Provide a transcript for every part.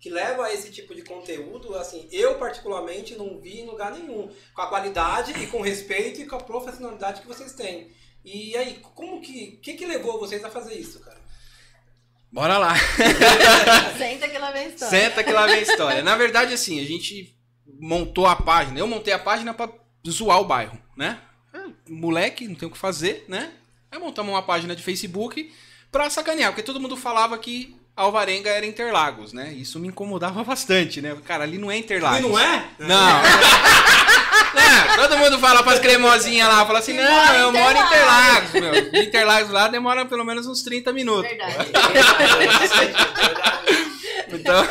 que leva esse tipo de conteúdo, assim, eu particularmente não vi em lugar nenhum. Com a qualidade e com o respeito e com a profissionalidade que vocês têm. E aí, como que. O que, que levou vocês a fazer isso, cara? Bora lá. Senta que lá vem a história. Senta que lá vem a história. Na verdade, assim, a gente montou a página. Eu montei a página pra zoar o bairro, né? É, Moleque, não tem o que fazer, né? Aí montamos uma página de Facebook pra sacanear, porque todo mundo falava que Alvarenga era Interlagos, né? Isso me incomodava bastante, né? Cara, ali não é Interlagos. E não é? Não. Não, todo mundo fala pras cremosinhas lá, fala assim, não, eu moro em Interlagos." Meu. De Interlagos lá demora pelo menos uns 30 minutos. Verdade. Então,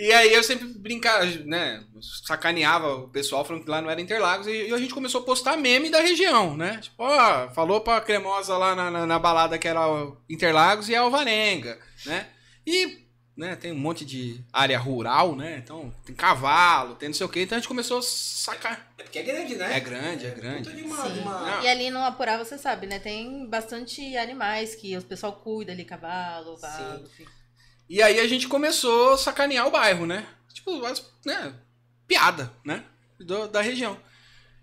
e aí eu sempre brincava, né? Sacaneava o pessoal falando que lá não era Interlagos e a gente começou a postar meme da região, né? Tipo, ó, falou pra cremosa lá na, na, na balada que era Interlagos e a Alvarenga, né? E, né, tem um monte de área rural, né? Então, tem cavalo, tem não sei o quê. Então a gente começou a sacar. É porque é grande, né? É grande, é grande. Puta de uma, de uma-. E ali no Apurá, você sabe, né? Tem bastante animais que o pessoal cuida ali, cavalo, vago, enfim. E aí a gente começou a sacanear o bairro, né? Tipo, as, né? piada, né? Do- da região.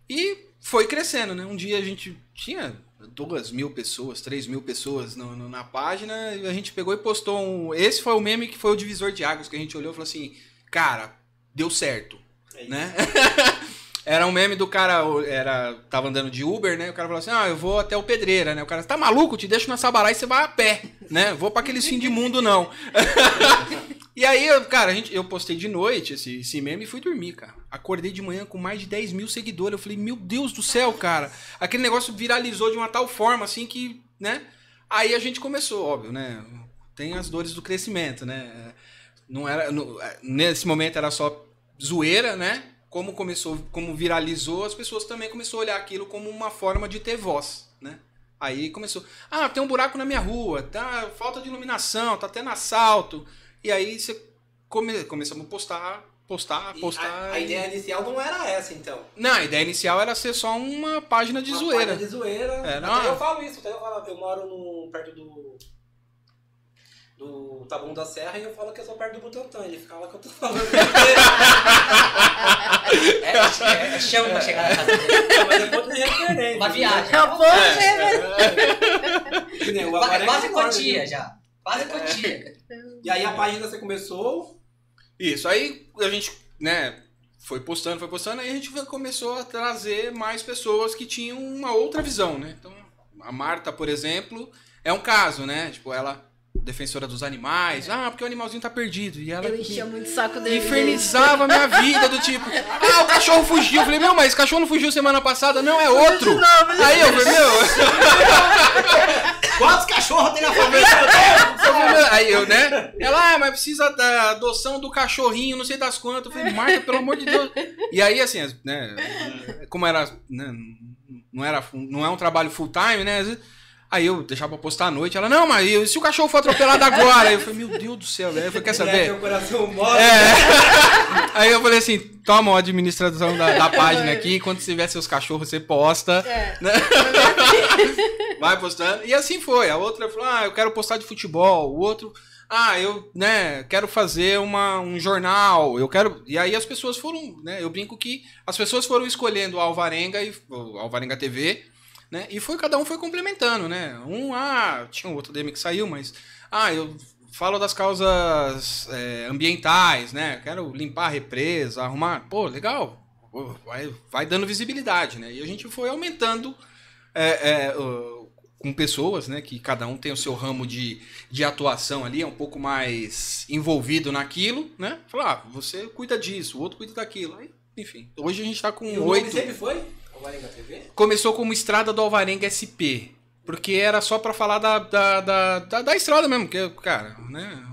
E foi crescendo, né? Um dia a gente tinha duas mil pessoas, três mil pessoas no- no- na página, e a gente pegou e postou um. Esse foi o meme que foi o divisor de águas, que a gente olhou e falou assim: cara, deu certo, É né? Era um meme do cara, era, tava andando de Uber, né? O cara falou assim: Ah, eu vou até o Pedreira, né? O cara, tá maluco? Te deixo na Sabará e você vai a pé, né? Vou pra aqueles fim de mundo, não. e aí, cara, a gente, eu postei de noite esse, esse meme e fui dormir, cara. Acordei de manhã com mais de 10 mil seguidores. Eu falei, meu Deus do céu, cara. Aquele negócio viralizou de uma tal forma, assim, que, né? Aí a gente começou, óbvio, né? Tem as dores do crescimento, né? Não era, no- nesse momento era só zoeira, né? Como começou, como viralizou, as pessoas também começaram a olhar aquilo como uma forma de ter voz, né? Aí começou, ah, tem um buraco na minha rua, tá falta de iluminação, tá tendo assalto. E aí você come, começamos a postar, postar, E postar. a, a e- ideia inicial não era essa, então. Não, a ideia inicial era ser só uma página de Uma zoeira. página de zoeira. Até uma- eu falo isso, até eu falo, eu moro no, perto do. Do Taboão da Serra e eu falo que eu sou perto do Butantã. Ele fica lá que eu tô falando. É, é, é chão pra chegar na casa dele. Não, mas depois tem referência. Uma viagem. É o povo, né? Que nem o Quase, quantia ali. já. Quase quantia. E aí a página você começou. Isso, aí a gente, né, foi postando, foi postando, aí a gente começou a trazer mais pessoas que tinham uma outra visão, né? Então, a Marta, por exemplo, é um caso, né? Tipo, ela, defensora dos animais, ah, porque o animalzinho tá perdido. E ela Eu enchia muito o saco dele. infernizava a minha vida, do tipo, ah, o cachorro fugiu. Eu falei, meu, mas o cachorro não fugiu semana passada, não, é outro. Aí eu falei, meu, Quantos cachorros tem na família? Aí eu, né? Ela, ah, mas precisa da adoção do cachorrinho, não sei das quantas. Eu falei, Marta, pelo amor de Deus. E aí, assim, as- né? Como era. né, não, era não é um trabalho full time, né? Aí eu deixava pra postar à noite. Ela, não, mas e se o cachorro for atropelado agora? Aí eu falei, meu Deus do céu, velho. Eu falei, quer saber? Meu coração mole. É. Aí eu falei assim: toma a administração da, da página aqui. Quando tiver seus cachorros, você posta. É. Né? Vai postando. E assim foi. A outra falou: ah, eu quero postar de futebol. O outro, ah, eu né, quero fazer uma, um jornal. Eu quero. E aí as pessoas foram, né? Eu brinco que as pessoas foram escolhendo a Alvarenga e o Alvarenga TV. Né? E foi cada um foi complementando, né? Um, ah, tinha um outro DM que saiu, mas ah, eu falo das causas é, ambientais, né? Quero limpar a represa, arrumar. Pô, legal. Vai, vai dando visibilidade, né? E a gente foi aumentando é, é, com pessoas, né? Que cada um tem o seu ramo de, de atuação ali, é um pouco mais envolvido naquilo, né? Falar, ah, você cuida disso, o outro cuida daquilo. Aí, enfim, hoje a gente tá com oito. sempre foi? Alvarenga TV? Começou como Estrada do Alvarenga SP. Porque era só pra falar da, da, da, da, da estrada mesmo. Que, cara, né?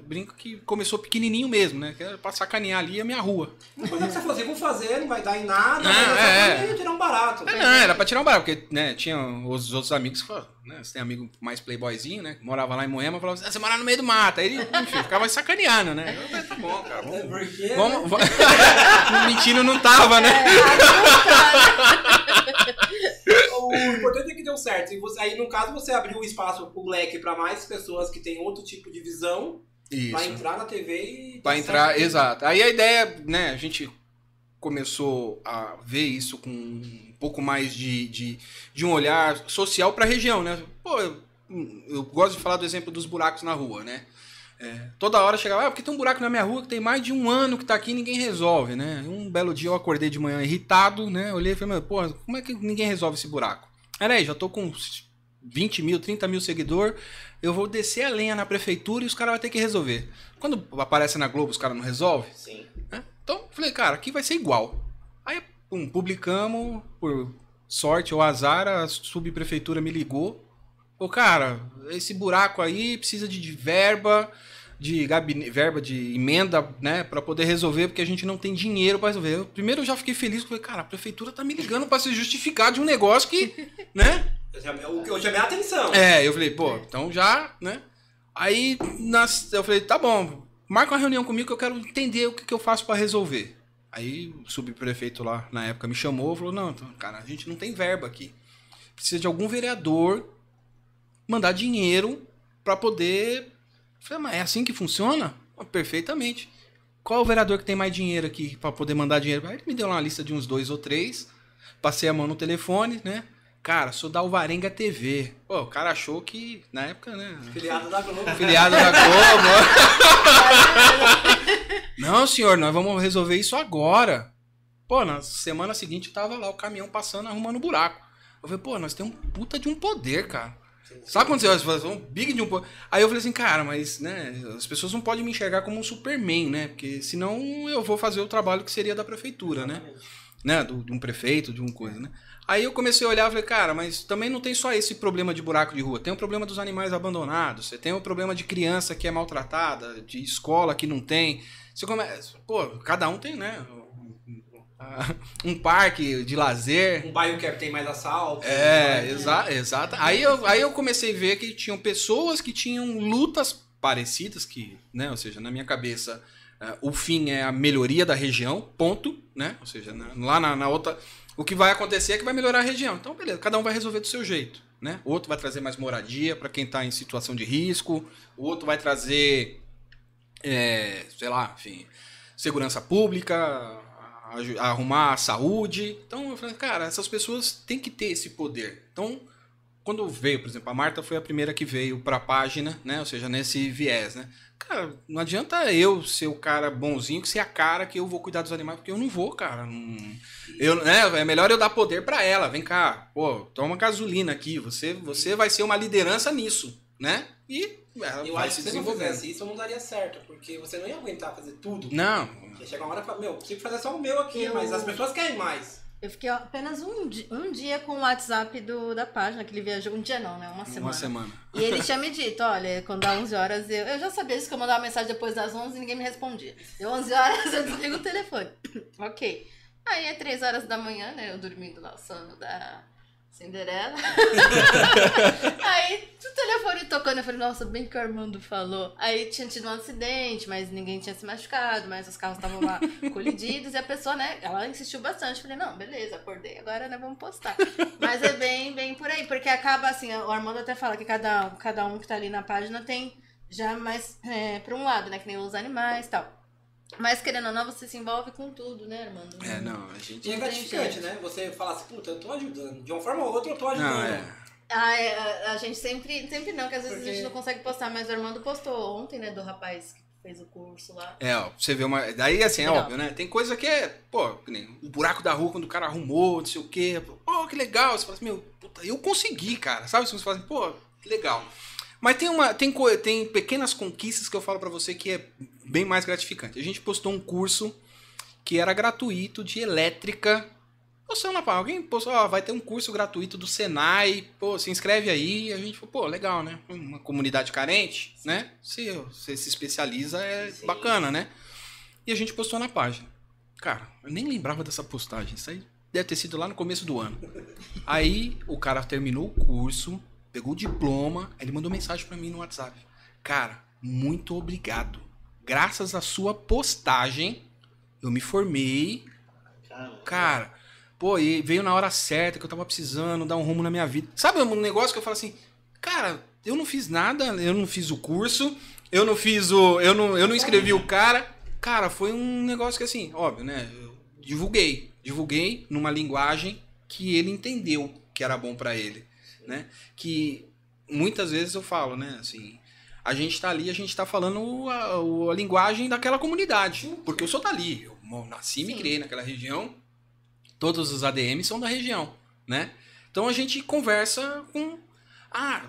Brinco que começou pequenininho mesmo, né? Que era pra sacanear ali a minha rua. Uma coisa que você falou assim, vou fazer, não vai dar em nada, Não, mas é, é, tirar um barato. É, não, era pra tirar um barato, porque, né, tinha os outros amigos que falavam, né, você tem amigo mais playboyzinho, né, que morava lá em Moema, falava assim, ah, você mora no meio do mato, aí ele, enfim, ficava sacaneando, né, eu falei, tá bom, cara, É, vamos... Porque, né? vamos, vamos... Mentindo não tava, né? O importante é que deu certo. E você- aí, no caso, você abriu o espaço, o leque pra mais pessoas que têm outro tipo de visão pra Isso. entrar na TV e. Pra entrar, exato. Aí a ideia, né, a gente começou a ver isso com um pouco mais de, de, de um olhar social pra região, né? Pô, eu, eu gosto de falar do exemplo dos buracos na rua, né? É, toda hora chegava, ah, porque tem um buraco na minha rua que tem mais de um ano que tá aqui e ninguém resolve, né? Um belo dia eu acordei de manhã irritado, né? Olhei e falei, meu, pô, como é que ninguém resolve esse buraco? Era aí, já tô com 20 mil, 30 mil seguidor, eu vou descer a lenha na prefeitura e os caras vão ter que resolver. Quando aparece na Globo, os caras não resolvem? Sim. né? Então, falei, cara, aqui vai ser igual. Aí, pum, publicamos, por sorte ou azar, a subprefeitura me ligou. Ô, cara, esse buraco aí precisa de, de verba, de gabine, verba de emenda, né, para poder resolver, porque a gente não tem dinheiro para resolver. Eu, primeiro eu já fiquei feliz, falei, cara, a prefeitura tá me ligando para se justificar de um negócio que, né? Eu eu chamei a atenção. É, eu falei, pô, então já, né? Aí nas, eu falei, tá bom, marca uma reunião comigo que eu quero entender o que, que eu faço pra resolver. Aí o subprefeito lá na época me chamou, falou, não, então, cara, a gente não tem verba aqui. Precisa de algum vereador mandar dinheiro pra poder. Eu falei, mas é assim que funciona? "Ah, Perfeitamente. Qual é o vereador que tem mais dinheiro aqui pra poder mandar dinheiro? Aí ele me deu uma lista de uns dois ou três. Passei a mão no telefone, né? Cara, sou da Alvarenga TV. Pô, o cara achou que, na época, né? Filiado da Globo. Filiado da Globo. Não, senhor, nós vamos resolver isso agora. Pô, na semana seguinte tava lá o caminhão passando, arrumando buraco. Eu falei, pô, nós temos um puta de um poder, cara. Sabe quando você faz um big de um poder? Aí eu falei assim, cara, mas, né, as pessoas não podem me enxergar como um Superman, né? Porque senão eu vou fazer o trabalho que seria da prefeitura, né? Né, do, de um prefeito, de um coisa, né? Aí eu comecei a olhar e falei, cara, mas também não tem só esse problema de buraco de rua. Tem o problema dos animais abandonados, você tem o problema de criança que é maltratada, de escola que não tem. Você começa, pô, cada um tem, né? Um parque de lazer. Um bairro que tem mais assalto. É, né? exa exato. Aí eu, aí eu comecei a ver que tinham pessoas que tinham lutas parecidas, que, né, ou seja, na minha cabeça, o fim é a melhoria da região, ponto, né? Ou seja, lá na, na outra, o que vai acontecer é que vai melhorar a região. Então, beleza, cada um vai resolver do seu jeito, né? O outro vai trazer mais moradia para quem está em situação de risco, o outro vai trazer, eh, sei lá, enfim, segurança pública, arrumar a saúde. Então eu falei, cara, essas pessoas têm que ter esse poder. Então, quando veio, por exemplo, a Marta foi a primeira que veio para a página, né? Ou seja, nesse viés, né? Cara, não adianta eu ser o cara bonzinho que ser a cara que eu vou cuidar dos animais, porque eu não vou, cara. Não- Eu, né, é melhor eu dar poder para ela. Vem cá, pô, toma gasolina aqui. Você, você vai ser uma liderança nisso, né? E ela Eu vai acho se que se não fizesse isso, não daria certo, porque você não ia aguentar fazer tudo. Não, Ia chegar uma hora e falar, meu, consigo fazer só o meu aqui, Eu- mas as pessoas querem mais. Eu fiquei apenas um, um dia com o WhatsApp do, da página, que ele viajou. Um dia não, né? Uma semana. uma semana. E ele tinha me dito, olha, quando dá 11 horas, eu, eu já sabia disso, que eu mandava mensagem depois das 11 e ninguém me respondia. Deu 11 horas, eu desligo o telefone. ok. Aí é 3 horas da manhã, né, eu dormindo lá, o sono da Cinderela. Aí o telefone tocando, eu falei, nossa, bem que o Armando falou. Aí tinha tido um acidente, mas ninguém tinha se machucado, mas os carros estavam lá colididos e a pessoa, né, ela insistiu bastante. Eu falei, não, beleza, acordei, agora né, vamos postar. Mas é bem, bem por aí, porque acaba assim, o Armando até fala que cada, cada um que tá ali na página tem já mais é, pra um lado, né, que nem os animais e tal. Mas querendo ou não, você se envolve com tudo, né, Armando? É, não, a gente. E é gratificante, né? Você falar assim, puta, eu tô ajudando. De uma forma ou outra, eu tô ajudando. Não, é. Ah, é, a, a gente sempre, sempre não, que às vezes a Porque- gente não consegue postar, mas o Armando postou ontem, né, do rapaz que fez o curso lá. É, ó, você vê uma. Daí, assim, é Legal. óbvio, né? Tem coisa que é, pô, que nem o buraco da rua quando o cara arrumou, não sei o quê. Pô, que legal. Você fala assim, meu, puta, eu consegui, cara. Sabe? Você fala assim, pô, que legal. Mas tem, uma, tem, co- tem pequenas conquistas que eu falo pra você que é bem mais gratificante. A gente postou um curso que era gratuito de elétrica. postando na página. Alguém postou, ó, vai ter um curso gratuito do Senai, pô, se inscreve aí. A gente falou, pô, legal, né? Uma comunidade carente, né? Se você se especializa, é Sim. bacana, né? E a gente postou na página. Cara, eu nem lembrava dessa postagem. Isso aí deve ter sido lá no começo do ano. Aí o cara terminou o curso, pegou o diploma, ele mandou mensagem pra mim no WhatsApp. Cara, muito obrigado. Graças à sua postagem, eu me formei. Cara, pô, e veio na hora certa que eu tava precisando dar um rumo na minha vida. Sabe um negócio que eu falo assim, cara, eu não fiz nada, eu não fiz o curso, eu não fiz o. Eu não, eu não escrevi o cara. Cara, foi um negócio que assim, óbvio, né? Eu divulguei. Divulguei numa linguagem que ele entendeu que era bom pra ele, né? Que muitas vezes eu falo, né, assim, a gente tá ali, a gente tá falando a, a linguagem daquela comunidade. Porque eu sou dali. Eu nasci e me Sim. criei naquela região. Todos os ADMs são da região, né? Então a gente conversa com. Ah,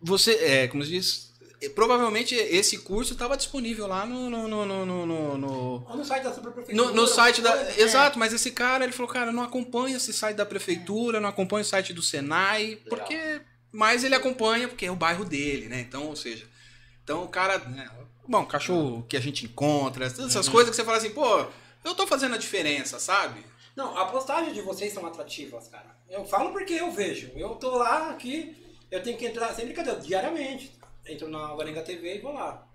você. É, como se diz. Provavelmente esse curso estava disponível lá no. no, no, no, no- no- Ou no site da Superprefeitura. no, no site da. É. Exato, mas esse cara, ele falou, cara, não acompanha esse site da prefeitura, não acompanha o site do Senai, porque. Mas ele acompanha porque é o bairro dele, né? Então, ou seja. Então o cara. né, bom, cachorro que a gente encontra, todas essas coisas que você fala assim, pô, eu tô fazendo a diferença, sabe? Não, a postagem de vocês são atrativas, cara. Eu falo porque eu vejo. Eu tô lá aqui, eu tenho que entrar, sem brincadeira, diariamente. Entro na Guarenga TV e vou lá.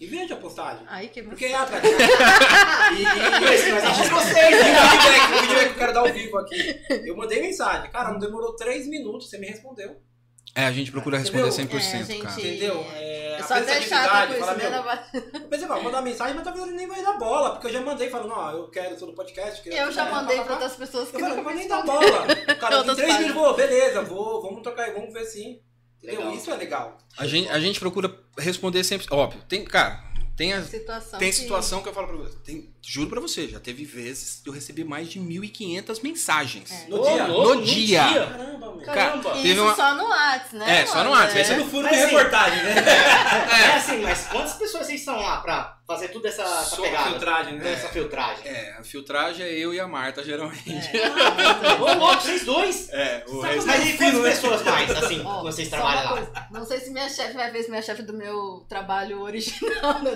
E vejo a postagem. Aí que Porque é atrativo. e, e, Mas, mas a gente e vocês, o feedback, o feedback que eu quero dar ao vivo aqui. Eu mandei mensagem. Cara, não demorou três minutos, você me respondeu. É, a gente procura Entendeu? responder 100%, É, gente, cara. Entendeu? É, Eu a sou até chata com isso, né? meu, vai- Eu vai mandar mensagem, mas talvez ele nem vai dar bola, porque eu já mandei falando, ó, eu quero, sou do podcast. quero- Eu já mandei pra outras pessoas que Eu não mas nem dá bola. O cara, em Outras três minutos, vou, beleza, vou, vamos trocar, vamos ver sim. Entendeu? Legal. Isso é legal. A gente, a gente procura responder sempre. Óbvio, tem, cara, tem as, Situação Tem que- situação que eu falo pra você. Tem, juro pra você, já teve vezes que eu recebi mais de 1.500 mensagens. É. No Ô, dia. louco, No dia. Caramba, meu. Caramba. Isso Teve uma- só no Whats, né? É, só no mano? Whats, esse é no Mas de assim, reportagem, né? É assim, mas quantas pessoas vocês estão lá pra fazer tudo essa, essa Só pegada? filtragem, né? Essa filtragem. É, a filtragem é eu e a Marta, geralmente. Ô, louco, vocês dois? É, o Mas resto- e quantas pessoas mais, assim, Ó, vocês trabalham lá? coisa, Não sei se minha chefe vai ver se minha chefe do meu trabalho original, né,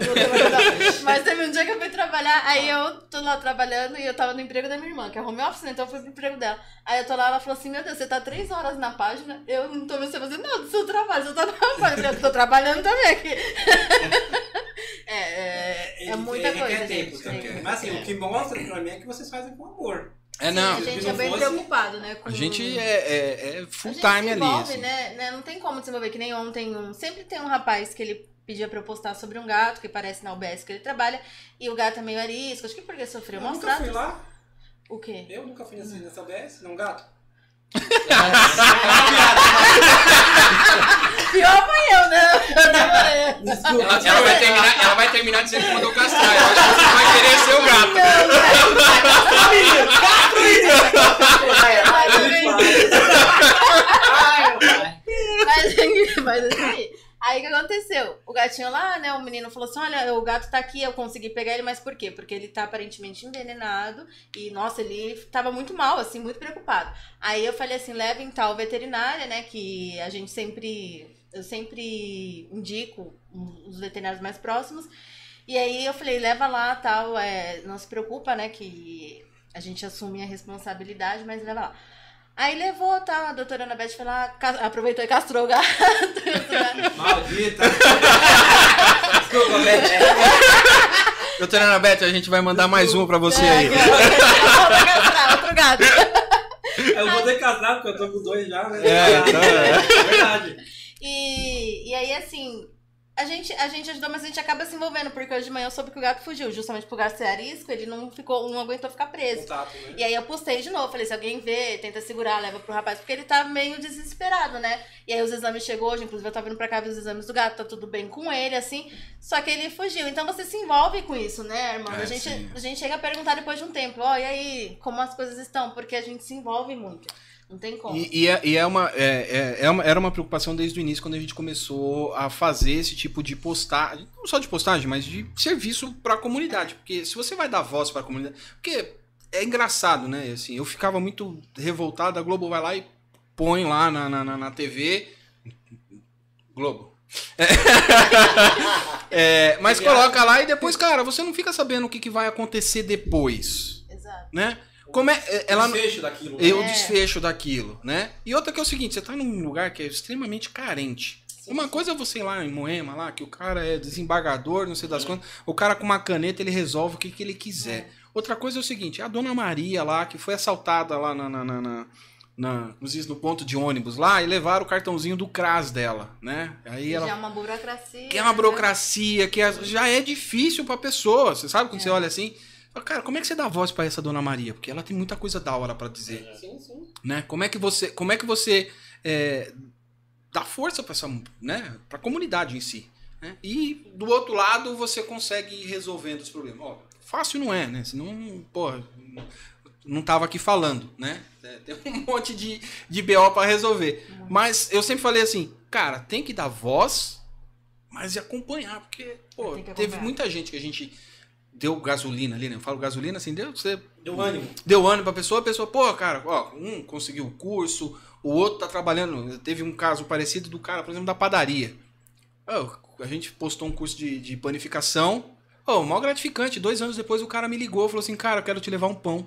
mas teve um dia que eu fui trabalhar, aí eu tô lá trabalhando e eu tava no emprego da minha irmã, que é home office, né? Então eu fui pro emprego dela. Aí eu tô lá, ela falou assim: Meu Deus, você tá três horas na página, eu não tô vendo você fazer nada do seu trabalho, você tá na página. Eu tô trabalhando também aqui. é, é, é muita coisa, gente. tempo também. Tem- Mas assim, o que mostra pra mim é que vocês fazem com amor. É, não. a se gente não é bem fosse- preocupado, né? Com... A gente é, é, é full a gente time se ali. assim. né? né? Não tem como desenvolver, que nem ontem. Um... Sempre tem um rapaz que ele pedia pra eu postar sobre um gato que parece na UBS que ele trabalha. E o gato é meio arisco, acho que porque sofreu Eu maus nunca fui lá, O quê? eu nunca fui nessa, nessa OBS, não gato. Pior foi eu, né? Eu demorei. Ela, ela vai terminar, ela vai terminar dizendo que mandou castrar. Eu acho que você vai querer ser o gato. Meu pai. Mas, mas assim, aí o que aconteceu? O gatinho lá, né? O menino falou assim: olha, o gato tá aqui, eu consegui pegar ele, mas por quê? Porque ele tá aparentemente envenenado e, nossa, ele tava muito mal, assim, muito preocupado. Aí eu falei assim: leva em tal veterinária, né? Que a gente sempre. Eu sempre indico os veterinários mais próximos. E aí eu falei, leva lá, tal, é, não se preocupa, né, que a gente assume a responsabilidade, mas leva lá. Aí levou, tá, a doutora Ana Beth foi lá, aproveitou e castrou o gato. Maldita. Desculpa, Beth. Doutora Ana Beth, a gente vai mandar mais uma pra você É, aí. outro gato. Eu vou ter que casar porque eu tô com dois já, né? É, então é. É verdade. E, e aí, assim, a gente, a gente ajudou, mas a gente acaba se envolvendo, porque hoje de manhã eu soube que o gato fugiu, justamente por gato ser arisco, ele não ficou, não aguentou ficar preso. Contato, né? E aí eu postei de novo, falei, se alguém vê, tenta segurar, leva pro rapaz, porque ele tá meio desesperado, né? E aí os exames chegou hoje, inclusive eu tava vindo pra cá ver os exames do gato, tá tudo bem com ele, assim, só que ele fugiu. Então você se envolve com isso, né, irmão? É, a, gente, sim. a gente chega a perguntar depois de um tempo, ó, e aí, como as coisas estão? Porque a gente se envolve muito. Não tem como. E, e é, e é uma, é, é- é uma- era uma preocupação desde o início, quando a gente começou a fazer esse tipo de postagem, não só de postagem, mas de serviço para a comunidade. Porque se você vai dar voz para a comunidade. Porque é engraçado, né? Assim, eu ficava muito revoltado, a Globo vai lá e põe lá na, na, na- na TV. Globo. É, mas coloca lá e depois, cara, você não fica sabendo o que, que vai acontecer depois, Exato. né? Como é, é- ela, o desfecho daquilo. e o É. desfecho daquilo, né? E outra que é o seguinte, você tá num lugar que é extremamente carente. Uma coisa é você ir lá em Moema, lá, que o cara é desembargador, não sei das quantas, o cara com uma caneta ele resolve o que, que ele quiser. Outra coisa é o seguinte, a dona Maria lá, que foi assaltada lá na, na, na, na, na- no ponto de ônibus lá, e levaram o cartãozinho do CRAS dela, né? Aí ela Já é uma burocracia. que é uma né? burocracia, que é- já é difícil pra pessoa. Você sabe quando É. você olha assim? Cara, como é que você dá voz pra essa dona Maria? Porque ela tem muita coisa da hora pra dizer, Sim, sim. né? Como é que você, como é que você é, dá força pra essa, né? Pra comunidade em si. né? E do outro lado você consegue ir resolvendo os problemas. Ó, fácil não é, né? Senão, porra, não tava aqui falando, né? É, Tem um monte de, de BO pra resolver. Mas eu sempre falei assim, cara, tem que dar voz, mas e acompanhar, porque, pô, teve muita gente que a gente deu gasolina ali, né? Eu falo gasolina assim, deu, você Deu ânimo. deu ânimo pra pessoa, a pessoa, pô, cara, ó, um conseguiu o curso, o outro tá trabalhando. Teve um caso parecido do cara, por exemplo, da padaria. Ó, a gente postou um curso de, de panificação. Ó, mó gratificante. Dois anos depois o cara me ligou, falou assim, cara, eu quero te levar um pão.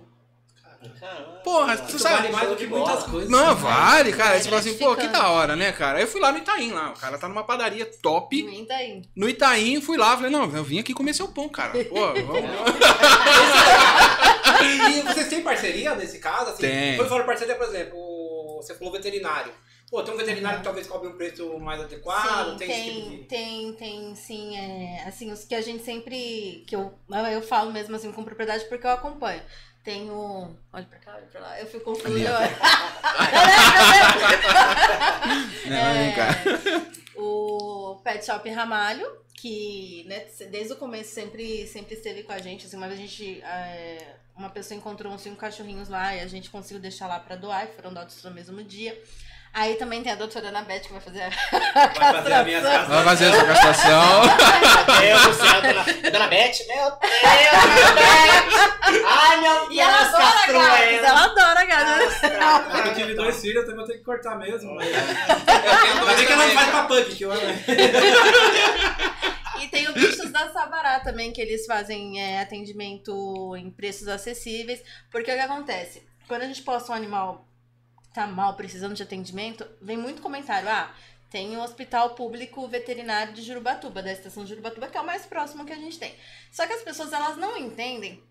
Porra, você sabe- Vale mais do que muitas coisas. Não, né? vale, cara. Aí você fala assim, pô, que da hora, né, cara? Aí eu fui lá no Itaim, lá. O cara tá numa padaria top. Nem daí. No Itaim, fui lá, falei, não, eu vim aqui comer seu pão, cara. Pô, vamos. E vocês têm parceria nesse caso? Assim, Tem. Quando fala parceria, por exemplo, você falou veterinário. Pô, tem um veterinário que talvez cobre um preço mais adequado, Sim, tem, tem, tipo de... tem, tem, sim. É, assim, os que a gente sempre. que eu, eu falo mesmo assim com propriedade porque eu acompanho. Tem o. Olha pra cá, olha pra lá. Eu fico vem cá. É, o Pet Shop Ramalho, que né, desde o começo sempre, sempre esteve com a gente. Assim, uma vez a gente. é, uma pessoa encontrou uns cinco cachorrinhos lá e a gente conseguiu deixar lá pra doar, e foram doados no mesmo dia. Aí também tem a doutora Ana Beth que vai fazer a Vai fazer a minha castração. Vai fazer essa castração. Meu Deus do céu, dona, dona Beth, meu Deus, Beth. Ai, meu Deus, E ela adora gatos, ela. adora gatos. É que eu tive dois filhos, então eu vou ter que cortar mesmo. Mas... tenho é que ela faz cara. pra punk, que eu E tem o Bichos da Sabará também, que eles fazem é, atendimento em preços acessíveis. Porque o que acontece? Quando a gente posta um animal tá mal, precisando de atendimento, vem muito comentário. Ah, tem o Hospital Público Veterinário de Jurubatuba, da estação de Jurubatuba, que é o mais próximo que a gente tem. Só que as pessoas, elas não entendem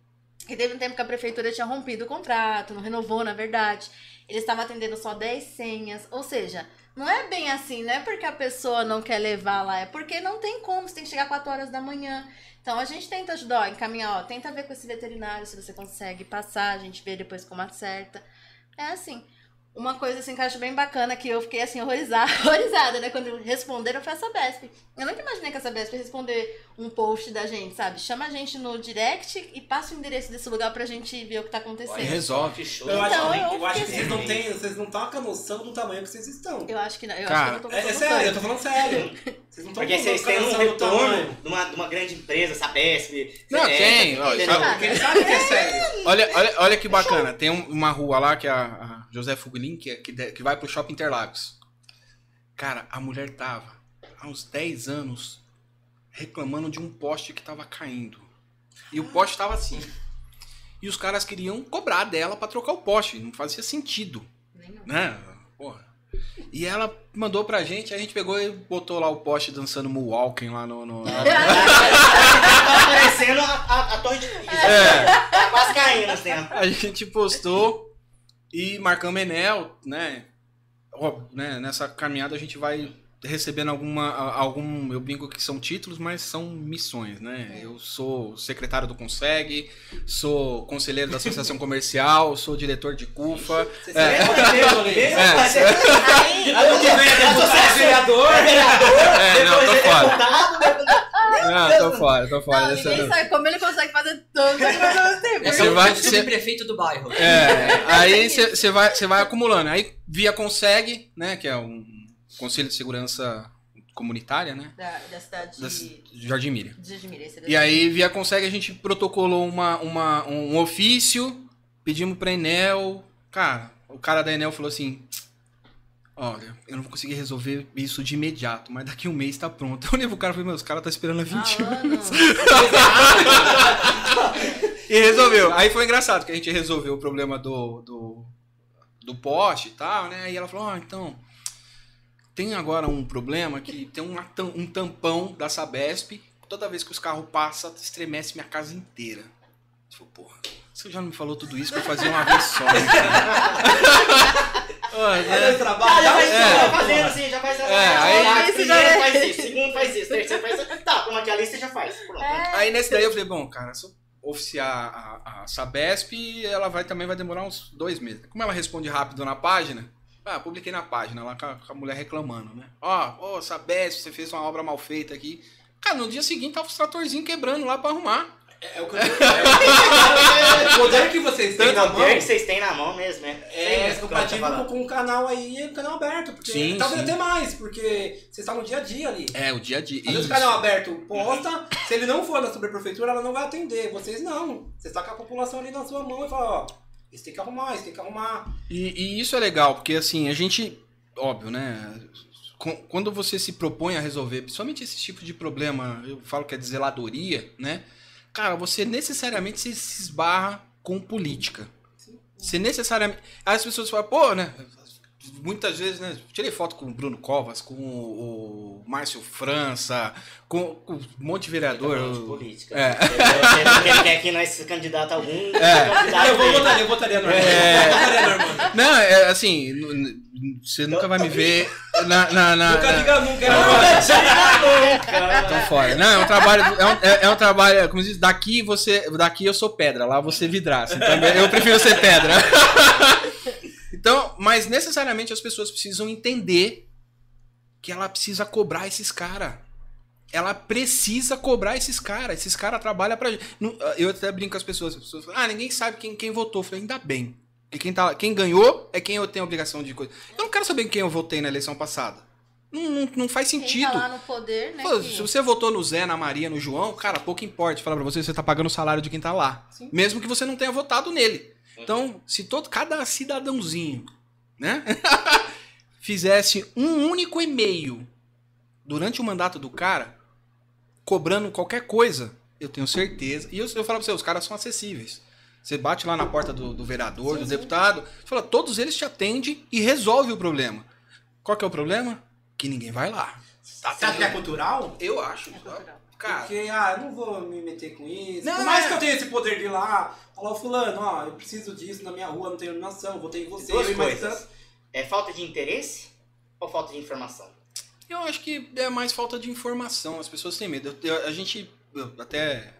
que teve um tempo que a prefeitura tinha rompido o contrato, não renovou, na verdade. Eles estavam atendendo só 10 senhas. Ou seja, não é bem assim, não é porque a pessoa não quer levar lá, é porque não tem como, você tem que chegar 4 horas da manhã. Então a gente tenta ajudar, ó, encaminhar, ó, tenta ver com esse veterinário se você consegue passar, a gente vê depois como acerta. É assim. Uma coisa assim que eu acho bem bacana, que eu fiquei assim, horrorizada, horrorizada, né? Quando responderam foi a Sabesp. Eu nunca imaginei que a Sabesp ia responder um post da gente, sabe? Chama a gente no direct e passa o endereço desse lugar pra gente ver o que tá Aí acontecendo. resolve. Que show. Eu acho, Então, que- eu eu acho que vocês não assim. têm, vocês não estão com a noção do tamanho que vocês estão. Eu acho que não. Eu Cara, acho que eu não tô É, é sério, eu tô falando sério. Vocês não estão Porque vocês têm um retorno de uma, de uma grande empresa, Sabesp. Não, é, tem, ó, sabe- que é sério. Olha, olha, olha que bacana. Tem um- uma rua lá que é a, a José Fuglin, que, é- que, que vai pro Shopping Interlagos. Cara, a mulher tava há uns 10 anos reclamando de um poste que tava caindo. E o poste tava assim. E os caras queriam cobrar dela pra trocar o poste. Não fazia sentido, Nenhum. né? Porra. E ela mandou pra gente, a gente pegou e botou lá o poste dançando Moonwalking lá no. no- Tá parecendo a, a, a torre de Pisa. É. Tá quase caindo assim. A gente postou e marcamos Enel, né? Né? Nessa caminhada a gente vai recebendo alguma, algum, eu brinco que são títulos, mas são missões, né? Eu sou secretário do Conseg, sou conselheiro da Associação Comercial, sou diretor de CUFA. É. É. Que vem é deputado, é vereador. É, não, tô é fora. deputado, depois- Não, tô fora, tô fora. não, dessa ninguém não. sabe como ele consegue fazer tanto ao mesmo tempo. Você É o vai- vai, subprefeito do bairro. É, aí você vai, você vai acumulando. Aí via Conseg, né? Que é um Conselho de Segurança Comunitária, né? Da, da cidade Da de, Jardim Miriam. de Jadimira, esse E aí, via Conseg, a gente protocolou uma, uma, um ofício pedimos pra Enel. Cara, o cara da Enel falou assim: Olha, eu não vou conseguir resolver isso de imediato, mas daqui um mês tá pronto. Eu olhei pro cara e falei, meu, os caras tá esperando há 20 Ah, anos. E resolveu. Aí foi engraçado, que a gente resolveu o problema do, do, do poste e tal, né? Aí ela falou, ah, então, tem agora um problema que tem uma tam- um tampão da Sabesp, toda vez que os carros passam, estremece minha casa inteira. Eu falei, porra, você já não me falou tudo isso que eu fazia uma vez só, né, É né? dois trabalhos. já faz É. já fazendo assim, já faz essa. É, aí- Ah, Isso primeiro já é. faz isso, segundo faz isso, terceiro faz isso. Tá, como aqui a lista já faz. Pronto. Aí nesse daí eu falei, bom, cara, se eu oficiar a, a Sabesp, ela vai também vai demorar uns dois meses. Como ela responde rápido na página, ah, publiquei na página lá com a, com a mulher reclamando, né? Ó, ô, Sabesp, você fez uma obra mal feita aqui. Cara, no dia seguinte tava os tratorzinhos quebrando lá pra arrumar. É o que eu é, O poder que vocês têm na O mão poder que vocês têm na mão mesmo, né? é Sim, compatível tá com, o canal aí, o canal aberto. Porque Sim, talvez sim. até mais, porque vocês estão no dia a dia ali. É, o dia a dia. Às vezes o canal aberto posta, se ele não for na sobreprefeitura, ela não vai atender. Vocês não. Você está com a população ali na sua mão e fala, ó, isso tem que arrumar, isso tem que arrumar. E, e isso é legal, porque assim, a gente, óbvio, né? Quando você se propõe a resolver, principalmente esse tipo de problema, eu falo que é de zeladoria, né? Cara, você necessariamente se, esbarra com política. Você necessariamente. Aí as pessoas falam, pô, né? Muitas vezes, né? Tirei foto com o Bruno Covas, com o, Márcio França, com, com um monte de vereador. Tá de política. É. Ele quer que nós candidata algum. É. candidato eu vou votaria, eu votaria normal. É. Eu votaria normal. Não, é assim, você nunca vai me ver na. na, na- Nunca na- diga nunca. Tô fora. Não, é um trabalho. É um, é- é um trabalho. Como diz, daqui você. Daqui eu sou pedra, lá você vidraça. Então eu prefiro ser pedra. Então, mas necessariamente as pessoas precisam entender que ela precisa cobrar esses caras. Ela precisa cobrar esses caras. Esses caras trabalham pra gente. Não, Eu até brinco com as pessoas. As pessoas falam, ah, ninguém sabe quem, quem votou. Eu falei, ainda bem. Porque quem, tá, quem ganhou é quem eu tenho a obrigação de coisa. Eu não quero saber quem eu votei na eleição passada. Não, não, não faz Quem sentido. tá lá no poder, né? Pô, que- se você votou no Zé, na Maria, no João, cara, pouco importa. Fala pra você, você tá pagando o salário de quem tá lá. Mesmo que você não tenha votado nele. Então, se todo, cada cidadãozinho, né, fizesse um único e-mail durante o mandato do cara, cobrando qualquer coisa, eu tenho certeza. E eu, eu falo pra você, os caras são acessíveis. Você bate lá na porta do, do vereador, do deputado, fala, todos eles te atendem e resolve o problema. Qual que é o problema? Que ninguém vai lá. Tá acha que é cultural? Eu acho. Cara, Porque, ah, eu não vou me meter com isso. Não, Por mais é. que eu tenha esse poder de ir lá, falar, ô fulano, ó, eu preciso disso na minha rua, não tenho iluminação, votei em você. Duas coisas. É falta de interesse ou falta de informação? eu acho que é mais falta de informação. As pessoas têm medo. Eu- eu- a gente, eu- até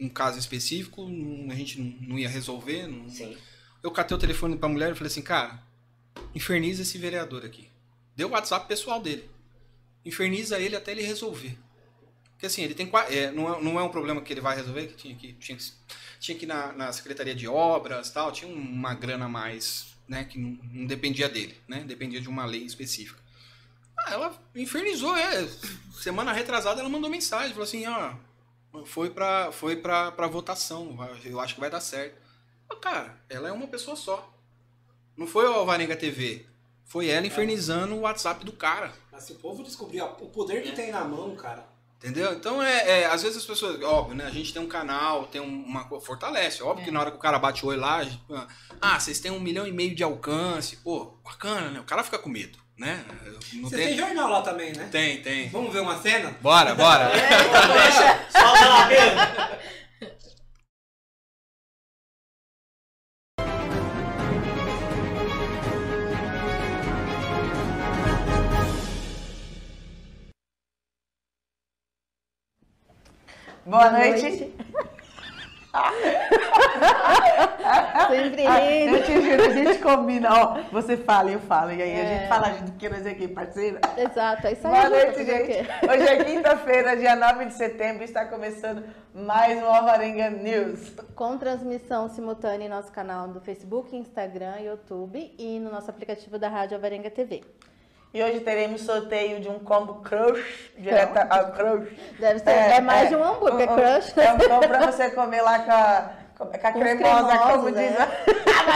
um caso específico, não- a gente não, não ia resolver. não- Sim. Eu catei o telefone pra mulher e falei assim, cara, inferniza esse vereador aqui. Deu o WhatsApp pessoal dele. Inferniza ele até ele resolver. Porque assim, ele tem é, não, é, não é um problema que ele vai resolver, que tinha que, tinha que, tinha que ir na, na Secretaria de Obras tal, tinha uma grana a mais, né, que não, não dependia dele, né? Dependia de uma lei específica. Ah, ela infernizou, é. Semana retrasada ela mandou mensagem, falou assim, ó, foi pra, foi pra, pra votação, eu acho que vai dar certo. Ah, Cara, ela é uma pessoa só. Não foi o Alvarenga TV. Foi ela infernizando o WhatsApp do cara. Mas se o povo descobrir ó, o poder que tem na mão, cara. Entendeu? Então, é, é, às vezes as pessoas, óbvio, né? A gente tem um canal, tem um- uma. Fortalece. Óbvio que na hora que o cara bate o olho lá, gente, ah, vocês têm um milhão e meio de alcance. Pô, bacana, né? O cara fica com medo, né? Não Você tem tem. jornal lá também, né? Tem, tem. Vamos ver uma cena? Bora, bora. Então deixa, solta lá, Pedro. Boa noite. Sempre Ah, lindo. eu te juro, a gente combina, ó. Você fala, eu falo. E aí a É. gente fala do que nós aqui, parceira. Exato, é isso aí. Boa noite, gente. Hoje é quinta-feira, dia 9 de setembro, está começando mais um Alvarenga News. Com transmissão simultânea em nosso canal do Facebook, Instagram, YouTube e no nosso aplicativo da Rádio Alvarenga TV. E hoje teremos sorteio de um combo crush, direta ao crush. Deve ser, é, mais de um hambúrguer, um- crush. É um combo pra você comer lá com a, com a cremosa, como diz é. a.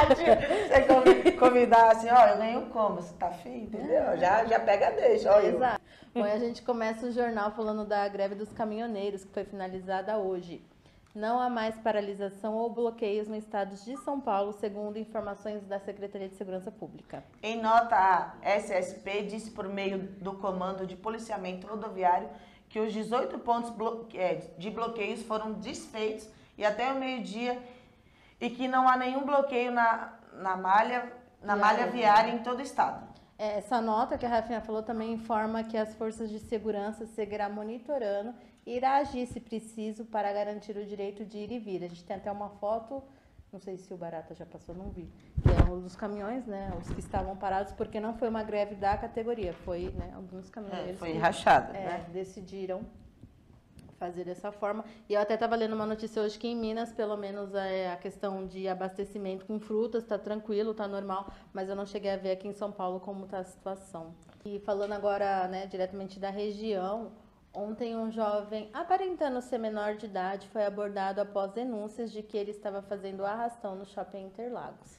Você convi- convidar assim, ó, eu ganho como? Você tá afim, entendeu? Já, já pega deixa, ó. eu. Exato. Bom, e a gente começa o jornal falando da greve dos caminhoneiros, que foi finalizada hoje. Não há mais paralisação ou bloqueios no estado de São Paulo, segundo informações da Secretaria de Segurança Pública. Em nota, a SSP disse por meio do Comando de Policiamento Rodoviário que os 18 pontos é, de bloqueios foram desfeitos e até o meio-dia e que não há nenhum bloqueio na, na malha, na malha viária em todo o estado. É, Essa nota que a Rafinha falou também informa que as forças de segurança seguirá monitorando irá agir se preciso para garantir o direito de ir e vir. A gente tem até uma foto, não sei se o Barata já passou, não vi, que é um dos caminhões, né, os que estavam parados, porque não foi uma greve da categoria, foi, né, alguns caminhoneiros É, foi que, rachada, é, né? decidiram fazer dessa forma. E eu até estava lendo uma notícia hoje que em Minas, pelo menos, é, a questão de abastecimento com frutas está tranquilo, está normal, mas eu não cheguei a ver aqui em São Paulo como está a situação. E falando agora, né, diretamente da região, ontem um jovem aparentando ser menor de idade foi abordado após denúncias de que ele estava fazendo arrastão no shopping Interlagos.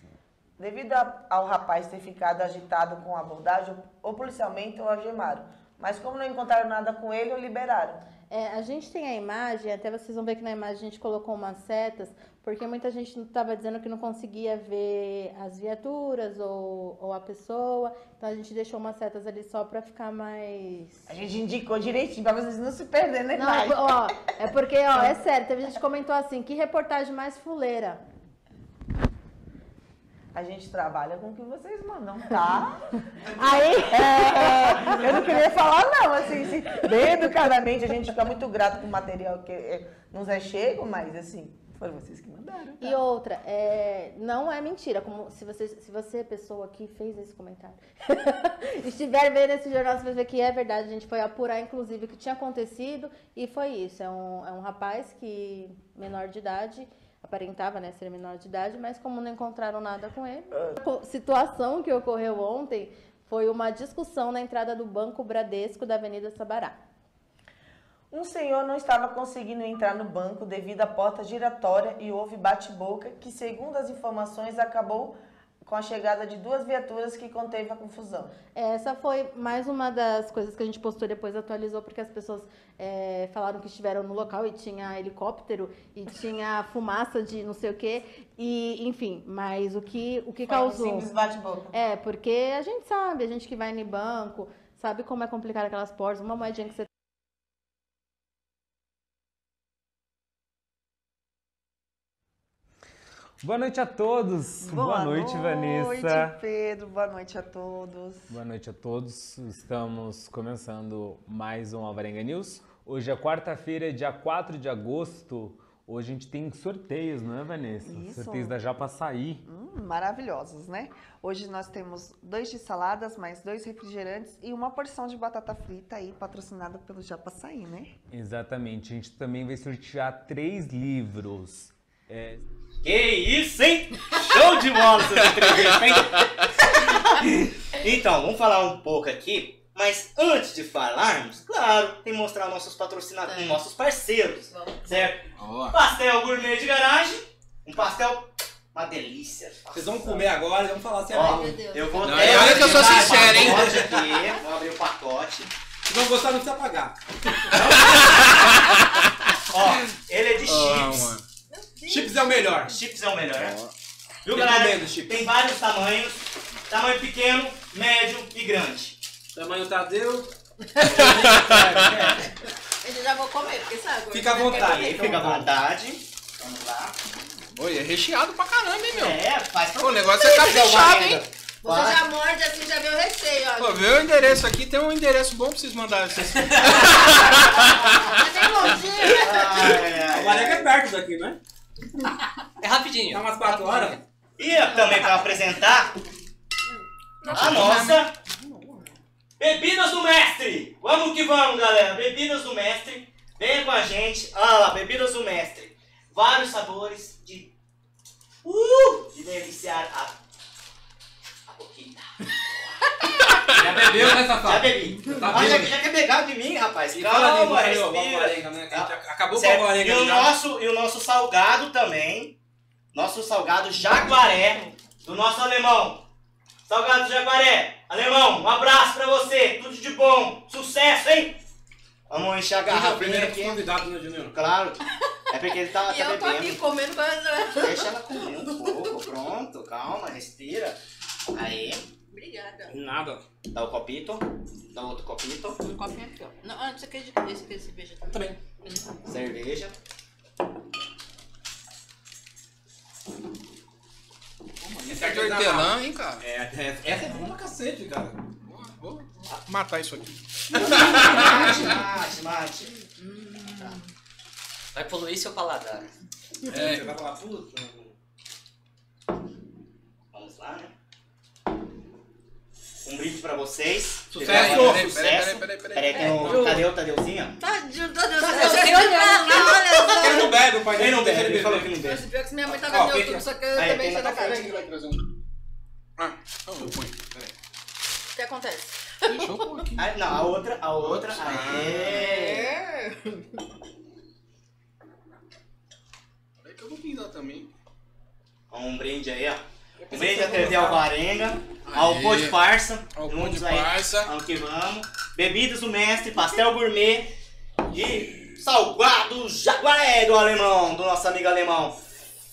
Devido a- ao rapaz ter ficado agitado com a abordagem, o policialmente o algemaram. Mas como não encontraram nada com ele, o liberaram. É, a gente tem a imagem, até vocês vão ver que na imagem a gente colocou umas setas, porque muita gente estava dizendo que não conseguia ver as viaturas ou, ou a pessoa, então a gente deixou umas setas ali só para ficar mais. A gente indicou direitinho pra vocês não se perderem na Não, é, imagem. por- ó, é porque, ó, é sério, teve gente que comentou assim, que reportagem mais fuleira. A gente trabalha com o que vocês mandam, tá? Aí, É, eu não queria falar, não, assim, assim, bem educadamente, a gente fica muito grato com o material que é, nos é chego, mas assim, foram vocês que mandaram. tá? E outra, é, não é mentira, como se você, se você, pessoa que fez esse comentário, estiver vendo esse jornal, você vai ver que é verdade. A gente foi apurar, inclusive, o que tinha acontecido e foi isso. É um, é um rapaz que, menor de idade, aparentava né, ser menor de idade, mas como não encontraram nada com ele. A situação que ocorreu ontem foi uma discussão na entrada do Banco Bradesco da Avenida Sabará. Um senhor não estava conseguindo entrar no banco devido à porta giratória e houve bate-boca que, segundo as informações, acabou com a chegada de duas viaturas que conteve a confusão. Essa foi mais uma das coisas que a gente postou e depois atualizou, porque as pessoas é, falaram que estiveram no local e tinha helicóptero e tinha fumaça de não sei o quê. E, enfim, mas o que, o que Foi um causou. simples bate-boca. É, porque a gente sabe, a gente que vai no banco, sabe como é complicado aquelas portas, uma moedinha que você Boa noite a todos. Boa, noite, Vanessa. Pedro. Boa noite a todos. Boa noite a todos. Estamos começando mais um Alvarenga News. Hoje é quarta-feira, dia 4 de agosto. Hoje a gente tem sorteios, não é, Vanessa? Isso. Sorteios da Japaçaí. Hum, maravilhosos, né? Hoje nós temos dois de saladas, mais dois refrigerantes e uma porção de batata frita aí, patrocinada pelo Japaçaí, né? Exatamente. A gente também vai sortear três livros. É, Que isso, hein? Show de bola essa entrevista, hein? Então, vamos falar um pouco aqui. Mas antes de falarmos, claro, tem que mostrar nossos patrocinadores, É. nossos parceiros, Vamos. certo? Ó. Pastel gourmet de garagem, um pastel, uma delícia. Vocês vão comer agora e vamos falar assim, Ó, meu Deus. eu vou Não, olha que eu sou sincero, hein? Aqui, vou abrir o pacote. se não gostar não precisa pagar. Ó, ele é de chips. mano. Chips é o melhor. Chips é o melhor. Viu, Recomendo galera? chips. Tem vários tamanhos. Tamanho pequeno, médio e grande. Tamanho Tadeu. Eu já vou comer, porque sabe? Fica à quer vontade, comer. Fica à vontade. Vamos lá. Oi, é recheado pra caramba, hein, meu? É, faz pra o negócio é caprichado, hein? Você já morde assim, já vê o recheio, ó. Pô, vê o endereço aqui, tem um endereço bom pra vocês mandarem. Vocês... Mas tem longinho. Ai, ai, O Vareca é perto daqui, né? É rapidinho. Dá umas 4 horas. E eu também pra apresentar a nossa Bebidas do Mestre. Vamos que vamos, galera. Bebidas do Mestre. Venha com a gente. Olha lá, Bebidas do Mestre. Vários sabores de... Uh! De deliciar. A Já bebeu, né, Já safado? bebi. Tá Mas já, já quer pegar de mim, rapaz. E Calma, valeu, respira. Né? Acabou com a Varenga E o, já. nosso, e o nosso salgado também. nosso salgado jaguaré do nosso alemão. Salgado jaguaré, alemão, um abraço pra você, tudo de bom, sucesso, hein? Vamos encher a Quem é o primeiro aqui. convidado, né, Juninho? Claro, é porque ele tá, E tá eu tô aqui bebendo. comendo coisa. Deixa ela comer um pouco, pronto, calma, respira. Aí, Obrigada. Nada. dá o copito, dá outro copito, Um copinho aqui, ó. Não, ah, esse aqui é de esse aqui é de cerveja também. Também. cerveja. Esse É de hortelã, hein, cara? É, é, essa é boa pra cacete, cara. Vou matar isso aqui. Mate, mate, mate. Vai poluir seu paladar. É. Você vai falar, puta. Vamos lá, né? Um brinde pra vocês. Sucesso! Peraí, Peraí, sucesso. peraí, peraí, peraí. Peraí, tem o Tadeu, Tadeuzinho? Tadinho, tadinho. Eu queria olhar, olha Ele não bebe, o pai Ele dele não bebe, ele falou que não bebe. Pior que minha mãe tá vendo no YouTube, que- só que eu também sei da cara. Ah, eu ponho. Peraí. O que acontece? Deixa eu pôr aqui. Ah, não, a outra, a outra. Ah. Aê! É. Peraí que eu vou pintar também. Um brinde aí, ó. Um brinde a TV Alvarenga, ao de Parça. Ao de aí. Parça. Vamos que vamos. Bebidas do mestre, pastel gourmet e salgado jaguaré do alemão, do nosso amigo alemão.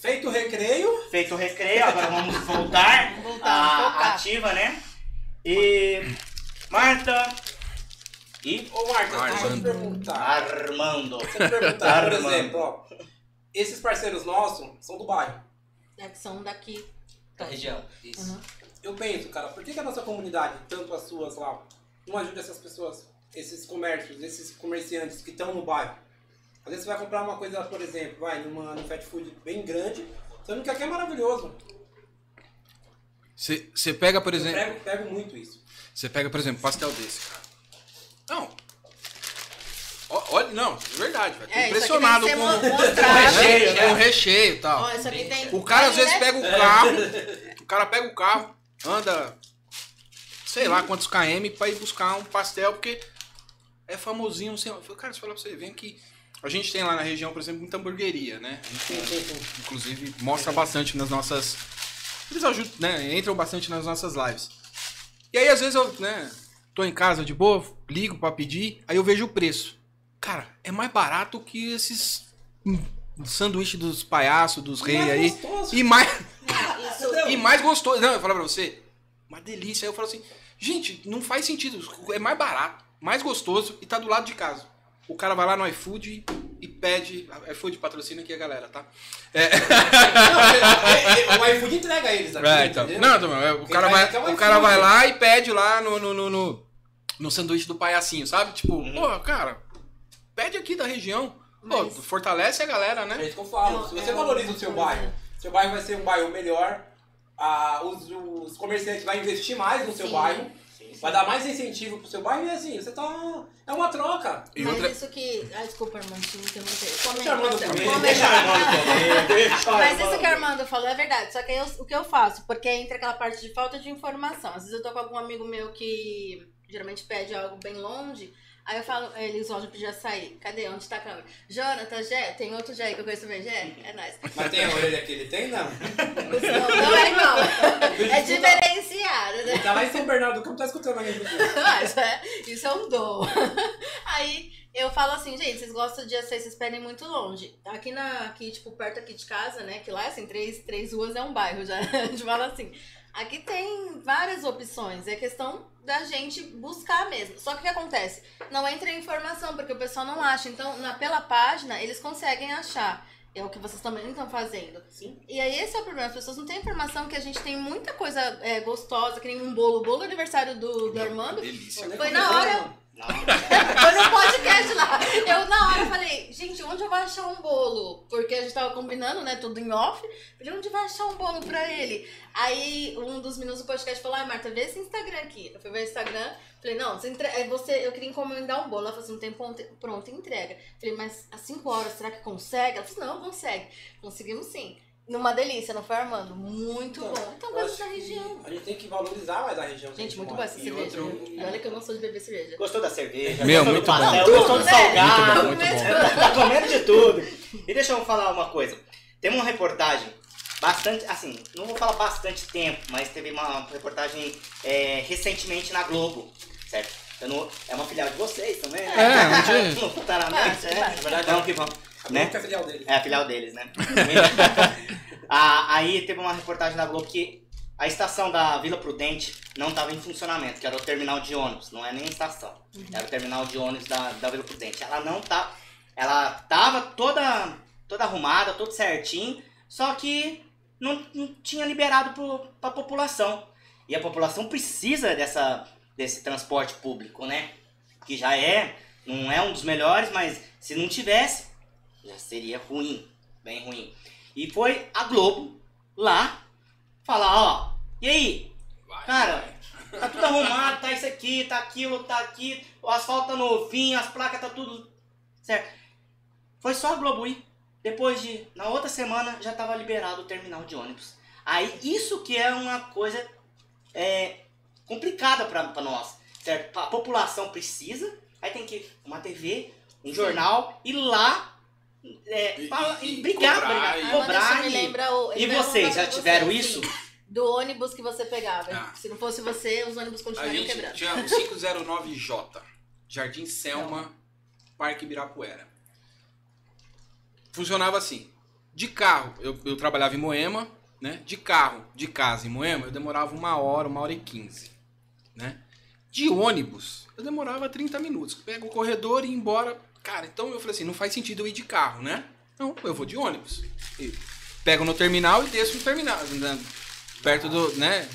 Feito o recreio. Feito o recreio, agora vamos voltar, Voltar, focar. ativa, né? E Marta e Ô, Marta, deixa eu te Armando. perguntar. Armando. Deixa eu te perguntar, por Armando. exemplo, ó. Esses parceiros nossos são do bairro. É que são daqui. Da região. Uhum. Eu penso, cara, por que, que a nossa comunidade, tanto as suas lá, não ajuda essas pessoas, esses comércios, esses comerciantes que estão no bairro? Às vezes você vai comprar uma coisa, por exemplo, vai numa, num fast food bem grande, sendo que aqui é maravilhoso. Você pega, por Eu exemplo. pego, pego muito isso. Você pega, por exemplo, pastel desse, cara. Não. Olha, não, é verdade, vai. Tô É, impressionado com, com, recheio, com recheio e tal. Ó, isso aqui tem. O cara às vezes né? pega o carro, o cara pega o carro, anda sei lá quantos km pra ir buscar um pastel, porque é famosinho. Não sei, eu falei, cara, se falar pra você, vem aqui. A gente tem lá na região, por exemplo, muita hamburgueria, né? A gente tem, inclusive, mostra bastante nas nossas. Eles ajudam, né? Entram bastante nas nossas lives. E aí, às vezes, eu, né, tô em casa de boa, ligo pra pedir, aí eu vejo o preço. Cara, é mais barato que esses sanduíche dos palhaços, dos reis aí. gostoso. E mais, e mais gostoso. Não, eu falo pra você, uma delícia. Aí eu falo assim, gente, não faz sentido. É mais barato, mais gostoso e tá do lado de casa. O cara vai lá no iFood e pede. iFood patrocina aqui a galera, tá? É, Não, o iFood entrega eles aqui, é, então. Não, não, é, o cara, vai, é o o cara vai lá e pede lá no, no, no, no, no sanduíche do palhacinho, sabe? Tipo, Uhum. pô, cara, pede aqui da região. Pô, Mas- fortalece a galera, É né? isso que eu falo. Se você É, valoriza o é seu bairro, seu bairro vai ser um bairro melhor, ah, os, os comerciantes vão investir mais no seu Sim. bairro, vai dar mais incentivo pro seu bairro e assim, você tá. É uma troca. E Mas outra. isso que. Ah, desculpa, Armando, te interromper. Deixa o Armando Comenta, comer, comenta. Deixa a Armando comer, deixa Mas isso que o Armando falou é verdade. Só que eu- o que eu faço? Porque entra aquela parte de falta de informação. Às vezes eu tô com algum amigo meu que geralmente pede algo bem longe. Aí eu falo, eles vão pedir açaí. Cadê? Onde tá a câmera? Jonathan, Jé, tem outro Jé que eu conheço também, Jé? É nóis. Mas tem a orelha que ele tem, não? Não, não é igual. É diferenciado, né? Ele tá lá em São Bernardo do Campo, tá escutando a gente. Mas é, isso é um dom. Aí eu falo assim, gente, vocês gostam de açaí, vocês pedem muito longe. Aqui na, aqui, tipo, perto aqui de casa, né? Que lá, assim, três, três ruas é um bairro, já. A gente fala assim. Aqui tem várias opções. É questão da gente buscar mesmo. Só que o que acontece? Não entra informação, porque o pessoal não acha. Então, na, pela página, eles conseguem achar. É o que vocês também estão fazendo. Sim. E aí esse é o problema, as pessoas não têm informação que a gente tem muita coisa é, gostosa, que nem um bolo. O bolo aniversário do, do Armando Delícia. foi na hora, Não. foi no podcast lá. Eu na hora falei, gente, onde eu vou achar um bolo? Porque a gente tava combinando, né, tudo em off. Falei, onde vai achar um bolo pra ele? Aí um dos meninos do podcast falou, ai Marta, vê esse Instagram aqui. Eu fui ver o Instagram, falei, não, você entre... é você, eu queria encomendar um bolo. Ela falou assim, não tem pronto, entrega. Falei, mas às 5 horas, será que consegue? Ela falou, não, consegue. Conseguimos sim. Numa delícia, não foi, Armando? Muito Então, bom. Então, gosto da região. A gente tem que valorizar mais a região. a Gente, muito boa essa E cerveja. outro- E olha que eu não sou de beber cerveja. Gostou da cerveja? Meu, gostou muito do pastel, bom. gostou do né? salgado. Muito bom, muito bom. Tá comendo de tudo. E deixa eu falar uma coisa. Tem uma reportagem bastante, assim, não vou falar bastante tempo, mas teve uma reportagem é, recentemente na Globo, certo? Não, é uma filial de vocês também, né? É, um dia- não tá na mente, é, na verdade, vamos que vamos. A Né? É filial dele. É a filial deles, né? Ah, aí teve uma reportagem da Globo que a estação da Vila Prudente não estava em funcionamento, que era o terminal de ônibus, não é nem estação. Era o terminal de ônibus da, da Vila Prudente. Ela não tá. Ela tava toda, toda arrumada, tudo certinho, só que não, não tinha liberado para a população. E a população precisa dessa, desse transporte público, né? Que já é, não é um dos melhores, mas se não tivesse, já seria ruim, bem ruim. E foi a Globo lá falar, ó, e aí? Cara, tá tudo arrumado, tá isso aqui, tá aquilo, tá aqui, o asfalto tá novinho, as placas tá tudo certo. Foi só a Globo ir. Depois de, na outra semana, já tava liberado o terminal de ônibus. Aí, isso que é uma coisa é, complicada pra, pra nós, certo? A população precisa, aí tem que uma TV, um jornal, ir lá é, E- fala- e- e brigar, cobrar, brigar, e- cobrar e- lembra o- E vocês, já tiveram você, isso? assim, Do ônibus que você pegava. Ah. Se não fosse você, os ônibus continuariam quebrando. tinha o 509J, Jardim Selma, Parque Ibirapuera. Funcionava assim. De carro, eu, eu trabalhava em Moema, né? De carro, de casa em Moema, eu demorava uma hora, uma hora e quinze, né? De ônibus, eu demorava 30 minutos. Pego o corredor e ia embora. Cara, então eu falei assim, não faz sentido eu ir de carro, né? Não, eu vou de ônibus. E pego no terminal e desço no terminal, né? perto do, né?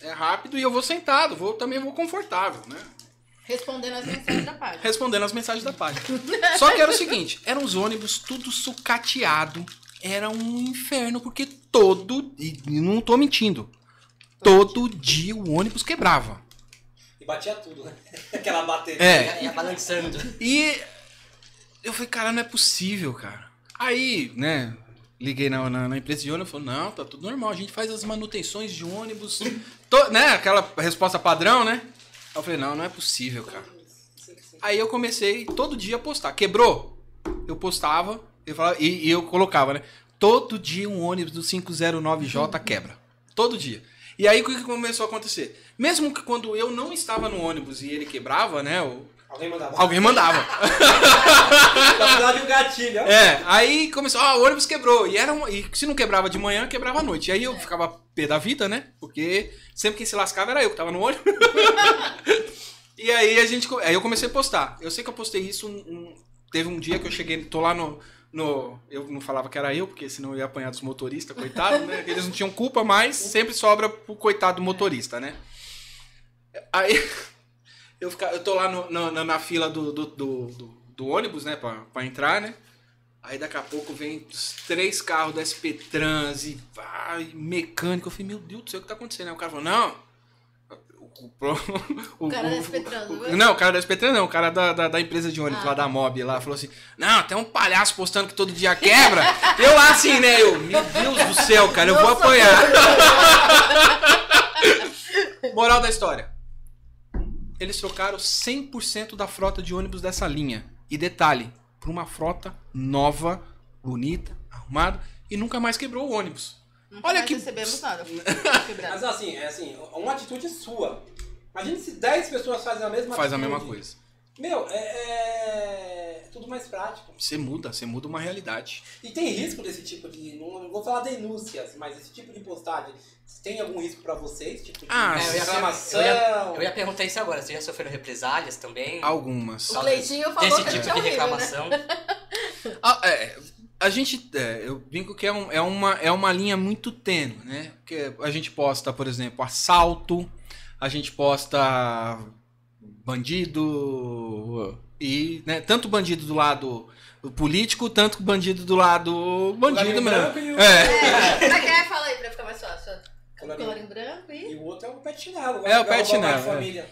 É rápido e eu vou sentado, vou também vou confortável, né? Respondendo as mensagens da página. Respondendo as mensagens da página. Só que era o seguinte, eram os ônibus tudo sucateado, era um inferno porque todo, e não tô mentindo, todo dia o ônibus quebrava. E batia tudo, né? Aquela bateria. É, balançando. E eu falei, cara, não é possível, cara. Aí, né, liguei na, na, na empresa de ônibus e falou, não, tá tudo normal, a gente faz as manutenções de ônibus, to- né, aquela resposta padrão, né? Aí eu falei, não, não é possível, cara. Aí eu comecei todo dia a postar. Quebrou? Eu postava eu falava, e, e eu colocava, né? Todo dia um ônibus do 509J quebra. Todo dia. E aí o que começou a acontecer? Mesmo que quando eu não estava no ônibus e ele quebrava, né? o- Alguém mandava. Alguém mandava. Na verdade, o gatilho, ó. É, aí começou, ah, o ônibus quebrou. E, era uma- e se não quebrava de manhã, quebrava à noite. E aí eu ficava pé da vida, né? Porque sempre quem se lascava era eu que tava no ônibus. e aí a gente. Aí eu comecei a postar. Eu sei que eu postei isso. um- um- teve um dia que eu cheguei, tô lá no. no eu não falava que era eu, porque senão eu ia apanhar dos motoristas, coitado, né? Eles não tinham culpa, mas sempre sobra pro coitado do motorista, né? Aí eu, fica, eu tô lá no- no- na, na fila do, do, do, do- ônibus, né, pra, pra entrar, né? Aí daqui a pouco vem os três carros da SP Trans e vai, mecânico. Eu falei, meu Deus do céu, o que tá acontecendo? Aí o cara falou, não. O, o- O cara da o- SP Trans, não foi? Não, o cara da SP Trans não, o cara da, da, da empresa de ônibus Ah. lá da Mob lá falou assim: Não, tem um palhaço postando que todo dia quebra. eu lá assim, né? Eu, meu Deus do céu, cara, eu vou Nossa, apanhar. Moral da história. Eles trocaram 100% da frota de ônibus dessa linha. E detalhe, para uma frota nova, bonita, arrumada e nunca mais quebrou o ônibus. Nunca Olha mais que- recebemos nada. Mas assim, é assim, uma atitude sua. Imagina se 10 pessoas fazem a mesma Faz a atitude. mesma coisa. Meu, é, é tudo mais prático. Você muda, você muda uma realidade. E tem risco desse tipo de. Não, não vou falar denúncias, mas esse tipo de postagem. Tem algum risco pra vocês? Tipo de Ah, É, eu, ia, reclamação? eu, ia, eu ia perguntar isso agora. Vocês já sofreram represálias também? Algumas. O Cleitinho falou Desse que a tipo gente é de horrível, né? reclamação? Ah, é, a gente, é, eu brinco que é, um- é uma, é uma linha muito tênue, né? Porque a gente posta, por exemplo, assalto, a gente posta bandido e, né, tanto bandido do lado político, tanto bandido do lado bandido mesmo. branco e o- É, é é? Fala aí pra ficar mais fácil. Colarinho. Colorinho branco e... E o outro é o pet chinelo. É, o pet chinelo, é.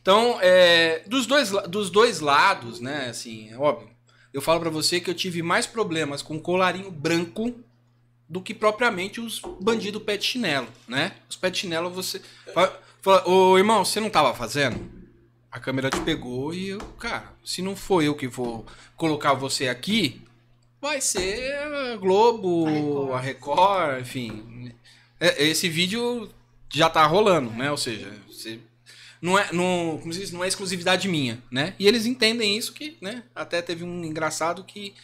Então, é, dos, dois, dos dois lados, né, assim, é óbvio. Eu falo pra você que eu tive mais problemas com colarinho branco do que propriamente os bandidos pet chinelo, né? Os pet chinelo você fala, fala, ô irmão, você não tava fazendo? A câmera te pegou e eu, cara, se não for eu que vou colocar você aqui, vai ser a Globo, A a Record, enfim, É, Esse vídeo já tá rolando, né? Ou seja, você- não é, não, como se diz, não é exclusividade minha, né? E eles entendem isso que, né? Até teve um engraçado que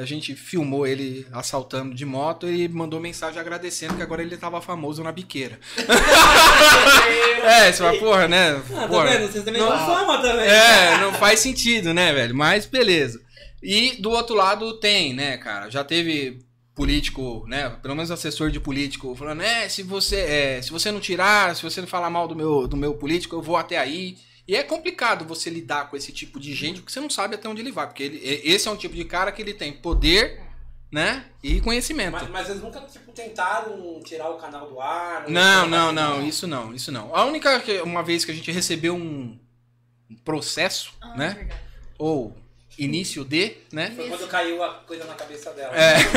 a gente filmou ele assaltando de moto e mandou mensagem agradecendo que agora ele tava famoso na biqueira. é, você fala, porra, né? Ah, tá vendo? Vocês também não- dão fama também. é, não faz sentido, né, velho? Mas beleza. E do outro lado tem, né, cara? Já teve político, né? Pelo menos assessor de político falando, é, se você, é, se você não tirar, se você não falar mal do meu, do meu político, eu vou até aí. E é complicado você lidar com esse tipo de gente, porque você não sabe até onde ele vai. Porque ele, esse é um tipo de cara que ele tem poder, né? E conhecimento. Mas, mas eles nunca tipo, tentaram tirar o canal do ar? Não, não, não, isso não, isso não. A única que, uma vez que a gente recebeu um um processo, Ah, né? verdade. Ou início de, né? Foi quando caiu a coisa na cabeça dela. É.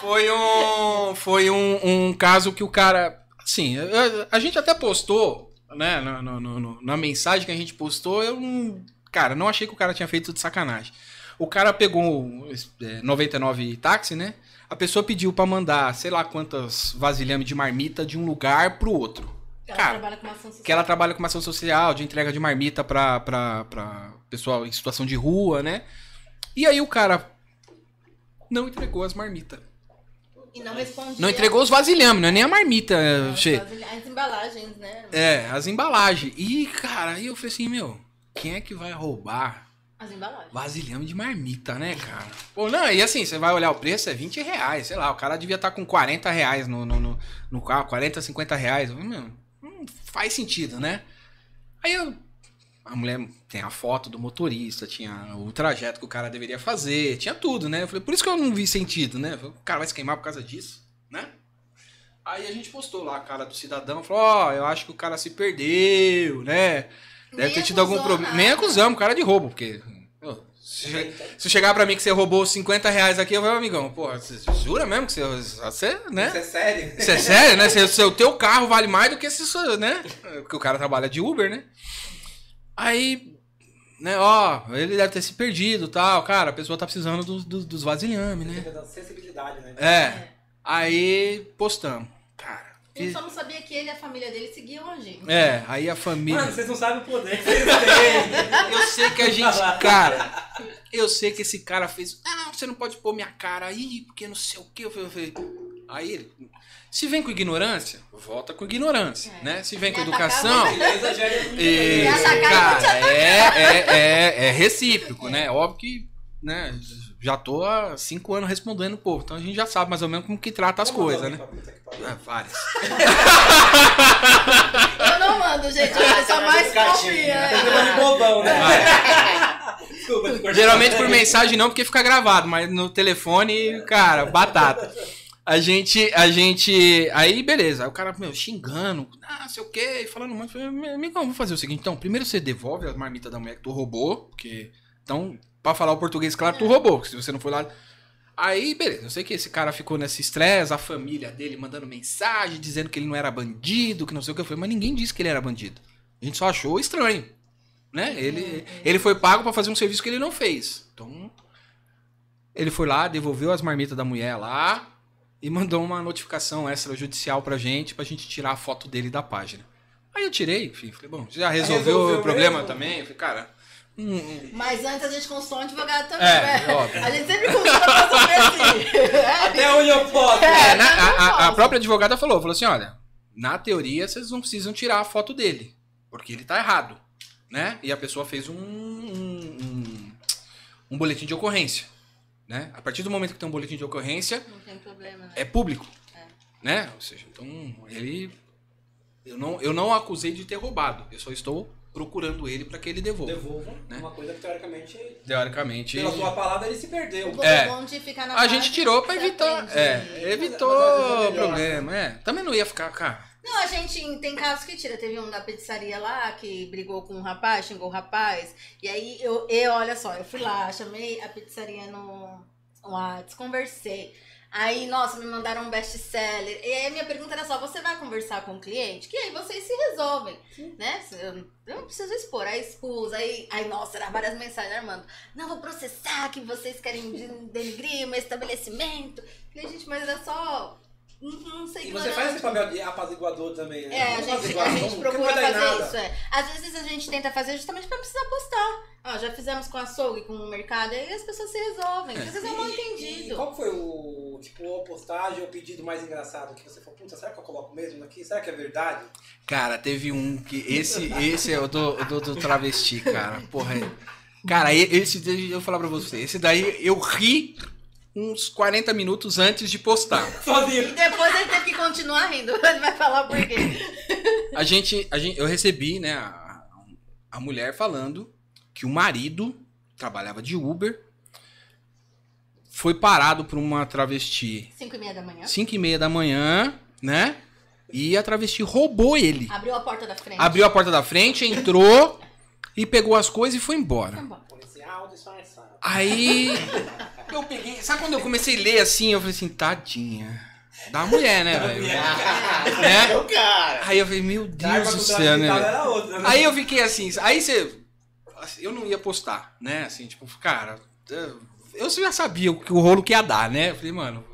Foi um, foi um, um caso que o cara, assim, a, a gente até postou, né, na, no- no- no- na mensagem que a gente postou, eu não, cara, não achei que o cara tinha feito de sacanagem. O cara pegou é, 99 táxi, né? A pessoa pediu pra mandar, sei lá quantas vasilhame de marmita de um lugar pro outro. Ela Cara, trabalha com uma ação social. que ela trabalha com uma ação social, de entrega de marmita pra, pra, pra pessoal em situação de rua, né? E aí o cara não entregou as marmitas. E não respondia. Não entregou os vasilhames, não é nem a marmita, as, che. Embalagens, né? É, as embalagens. E, cara, aí eu falei assim, meu, quem é que vai roubar As embalagens. vasilhame de marmita, né, cara? Pô, não, e assim, você vai olhar o preço, é 20 reais, sei lá, o cara devia estar com 40 reais no, no, no, no carro, 40, 50 reais. Não faz sentido, né? Aí eu. A mulher tem a foto do motorista, tinha o trajeto que o cara deveria fazer, tinha tudo, né? Eu falei, por isso que eu não vi sentido, né? Falei, O cara vai se queimar por causa disso? Aí a gente postou lá a cara do cidadão, falou, ó, eu acho que o cara se perdeu, né? Deve Nem ter tido algum problema. Nem acusamos o cara de roubo, porque. Se, che- se chegar pra mim que você roubou 50 reais aqui, eu vou, amigão, porra, você jura mesmo que você. Você, né? Isso é sério? Isso é sério, né? Se, se o teu carro vale mais do que se isso, né? Porque o cara trabalha de Uber, né? Aí, né, ó, ele deve ter se perdido e tal. Cara, a pessoa tá precisando dos, dos, dos vasilhame, né? Da sensibilidade, né? É. Aí postamos. Cara. A gente e- só não sabia que ele e a família dele seguiam a gente. é, aí a família. Mano, vocês não sabem o poder que vocês têm. Eu sei que a gente. Cara, eu sei que esse cara fez. Ah, você não pode pôr minha cara aí, porque não sei o que. Eu falei. Aí ele. Se vem com ignorância, volta com ignorância, É. né? Se vem com Me educação. É- eu cara, é, é, é, é recíproco, né? Óbvio que, né? Já tô há cinco anos respondendo o povo, então a gente já sabe mais ou menos como que trata as coisas, né? Ah, várias. Eu não mando, gente. Eu sou mais confia. Tem que de bobão, né? Vai. Desculpa. Geralmente por mensagem não, porque fica gravado, mas no telefone, cara, batata. A gente, a gente. Aí, beleza. Aí o cara, meu, xingando, ah, sei o quê, falando monte. Eu Falei, meu amigão, vamos fazer o seguinte, então. Primeiro você devolve a marmita da mulher que tu roubou, porque. Então, pra falar o português, claro, tu roubou, porque se você não foi lá. Aí, beleza. Eu sei que esse cara ficou nesse estresse, a família dele mandando mensagem, dizendo que ele não era bandido, que não sei o que. Falei, mas ninguém disse que ele era bandido. A gente só achou estranho. Né? Ele, ele foi pago pra fazer um serviço que ele não fez. Então, ele foi lá, devolveu as marmitas da mulher lá e mandou uma notificação extrajudicial pra gente, pra gente tirar a foto dele da página. Aí eu tirei, enfim, falei, bom, já resolveu, Resolveu o problema mesmo? também? Eu falei, cara, hum, Mas antes a gente consultou um advogado também, É, né? óbvio. A gente sempre consulta pra saber se... Até onde eu posso. É, na- não a, a- a própria advogada falou, falou assim, olha, na teoria vocês não precisam tirar a foto dele, porque ele tá errado, né? E a pessoa fez um, um, um- um boletim de ocorrência, né? A partir do momento que tem um boletim de ocorrência, Não tem problema, né? é público, né? Ou seja, então ele, eu não, eu não acusei de ter roubado, eu só estou procurando ele para que ele devolva. Devolvam Né? uma coisa que teoricamente, Teoricamente, pela sua palavra, ele se perdeu. O É. bom de ficar na a gente tirou para evitar, é, evitou é o problema, é. Também não ia ficar, cara. Não, a gente tem casos que tira. Teve um da pizzaria lá que brigou com um rapaz, xingou o rapaz. E aí eu, eu olha só, eu fui lá, chamei a pizzaria no WhatsApp, conversei. Aí, nossa, me mandaram um best-seller. E aí, minha pergunta era só: você vai conversar com o cliente? Que aí vocês se resolvem, né? Eu, não preciso expor. Aí expus, aí, aí, nossa, eram várias mensagens armando. Não, vou processar que vocês querem de- denigrir o meu estabelecimento. Falei, gente, mas era só. Não, não sei E que você não faz esse papel de apaziguador também, né? é, a Vamos gente, apaziguar, a gente vamos- não procura vai dar em fazer nada. isso, é. Às vezes a gente tenta fazer justamente pra não precisar postar. Ó, já fizemos com açougue, com o mercado, aí as pessoas se resolvem. Às vezes é mal E entendido. qual foi o, tipo, a postagem ou pedido mais engraçado que você falou, puta, será que eu coloco mesmo aqui? Será que é verdade? Cara, teve um que. Esse, esse é o do, o do, do travesti, cara. Porra. é- Cara, e- esse daí, eu vou falar pra você. Esse daí eu ri uns 40 minutos antes de postar. E Sozinho. depois ele teve que continuar rindo. Ele vai falar por quê. A gente, a gente, eu recebi, né, a, a mulher falando que o marido trabalhava de Uber, foi parado por uma travesti 5 e meia da manhã. 5 e meia da manhã, né? E a travesti roubou ele. Abriu a porta da frente. Abriu a porta da frente, entrou e pegou as coisas e foi embora. Foi embora. Policial disfarçado. Aí eu peguei. Sabe quando eu comecei a ler assim? Eu falei assim, tadinha. Da mulher, né, velho? Né? Meu cara. Aí eu falei, meu Deus do céu, né? outra, né? Aí eu fiquei assim, aí você. assim, Eu não ia postar, né? Assim, tipo, cara, eu já sabia o que o rolo que ia dar, né? Eu falei, mano.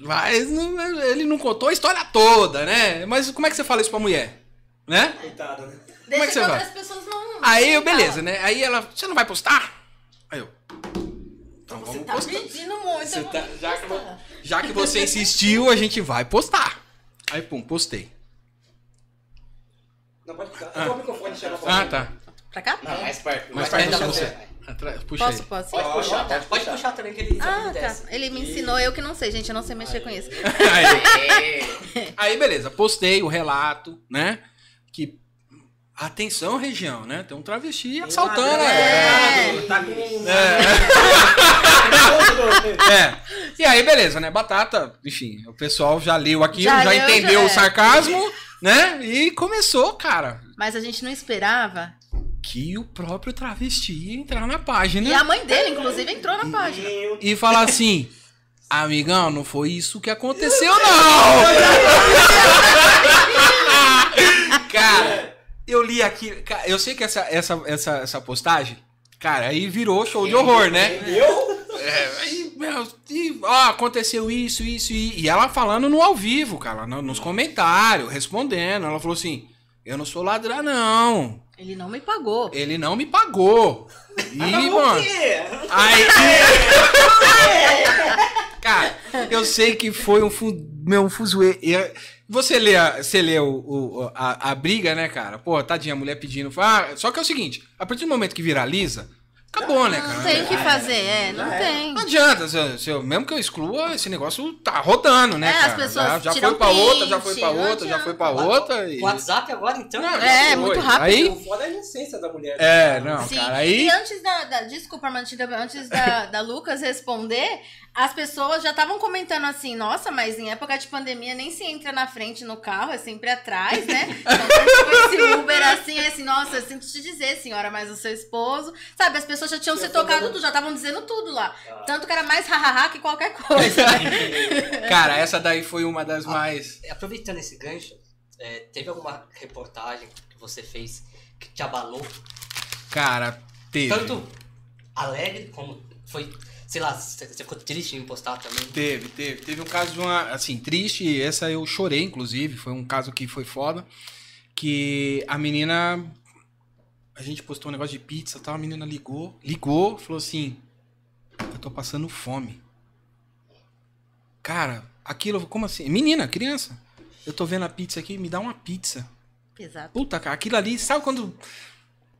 Mas não- ele não contou a história toda, né? Mas como é que você fala isso pra mulher? Né? Coitada, né? Deixa Como é que você que vai? outras pessoas não. Aí eu, beleza, né? Aí ela, você não vai postar? Aí eu. Então Você vamos tá postar. pedindo muito. Você tá- já que. Já que você insistiu, a gente vai postar. Aí, pum, postei. Não, pode ficar. Vou o microfone chama pra Ah, tá. Pra cá? Não, mais perto. Mais perto perto da de você. você. Atra- Puxa aí. Posso, posso? Pode puxar, pode Pode puxar. puxar também que ele Ah, desce. tá. Ele me ensinou, eu que não sei, gente. Eu não sei mexer com isso. Aí, aí, beleza, postei o relato, né? Que. Atenção, região, né? Tem um travesti assaltando. É. É. Tá com... É. E aí, beleza, né? Batata, enfim, o pessoal já leu aquilo, já, Já leu, entendeu já o é. sarcasmo, né? E começou, cara, Mas a gente não esperava. que o próprio travesti ia entrar na página E a mãe dele, inclusive, entrou na página. e falar assim: Amigão, não foi isso que aconteceu, não! cara, eu li aqui. Eu sei que essa, essa, essa, essa postagem, cara, aí virou show de horror, né? Eu? É, aí, meu, e, ó, aconteceu isso, isso, e, e ela falando no ao vivo, cara, no- nos comentários, respondendo. Ela falou assim: Eu não sou ladrão, não. Ele não me pagou. Ele não me pagou. E, mano. Aí. Cara, eu sei que foi um, fu meu, um fuzuê. E, Você lê, a, você lê o, o- a, a briga, né, cara? Pô, tadinha, a mulher pedindo. Ah, só que é o seguinte: a partir do momento que viraliza, acabou, né, cara? Não tem o que fazer, é, não tem. Não adianta, se, se mesmo que eu exclua, esse negócio tá rodando, né, É, as cara? pessoas já, já tiram foi pra outra, já print, foi pra não outra, já foi pra outra. E... O WhatsApp agora, então. Não, É, já muito rápido. Aí, O foda é a inocência da mulher. é, não, Sim, cara, e aí... antes da, da- desculpa, Armandinho, antes da, da Lucas responder, as pessoas já estavam comentando assim, nossa, mas em época de pandemia nem se entra na frente no carro, é sempre atrás, né? Então, tipo, esse Uber assim, é assim, nossa, eu sinto te dizer, senhora, mas o seu esposo, sabe, as pessoas já tinham se tocado tudo, já estavam dizendo tudo lá. Tanto que era mais hahaha que qualquer coisa, né? Cara, essa daí foi uma das mais... Aproveitando esse gancho, é, teve alguma reportagem que você fez que te abalou? Cara, teve. Tanto alegre como foi, sei lá, você ficou triste em postar também? Teve, teve. Teve um caso de uma, assim, triste, essa eu chorei, inclusive, foi um caso que foi foda, que a menina, a gente postou um negócio de pizza e tal, a menina ligou, ligou, falou assim, eu tô passando fome. Cara, aquilo, como assim? Menina, criança, eu tô vendo a pizza aqui, me dá uma pizza. Exato. Puta, cara, aquilo ali, sabe quando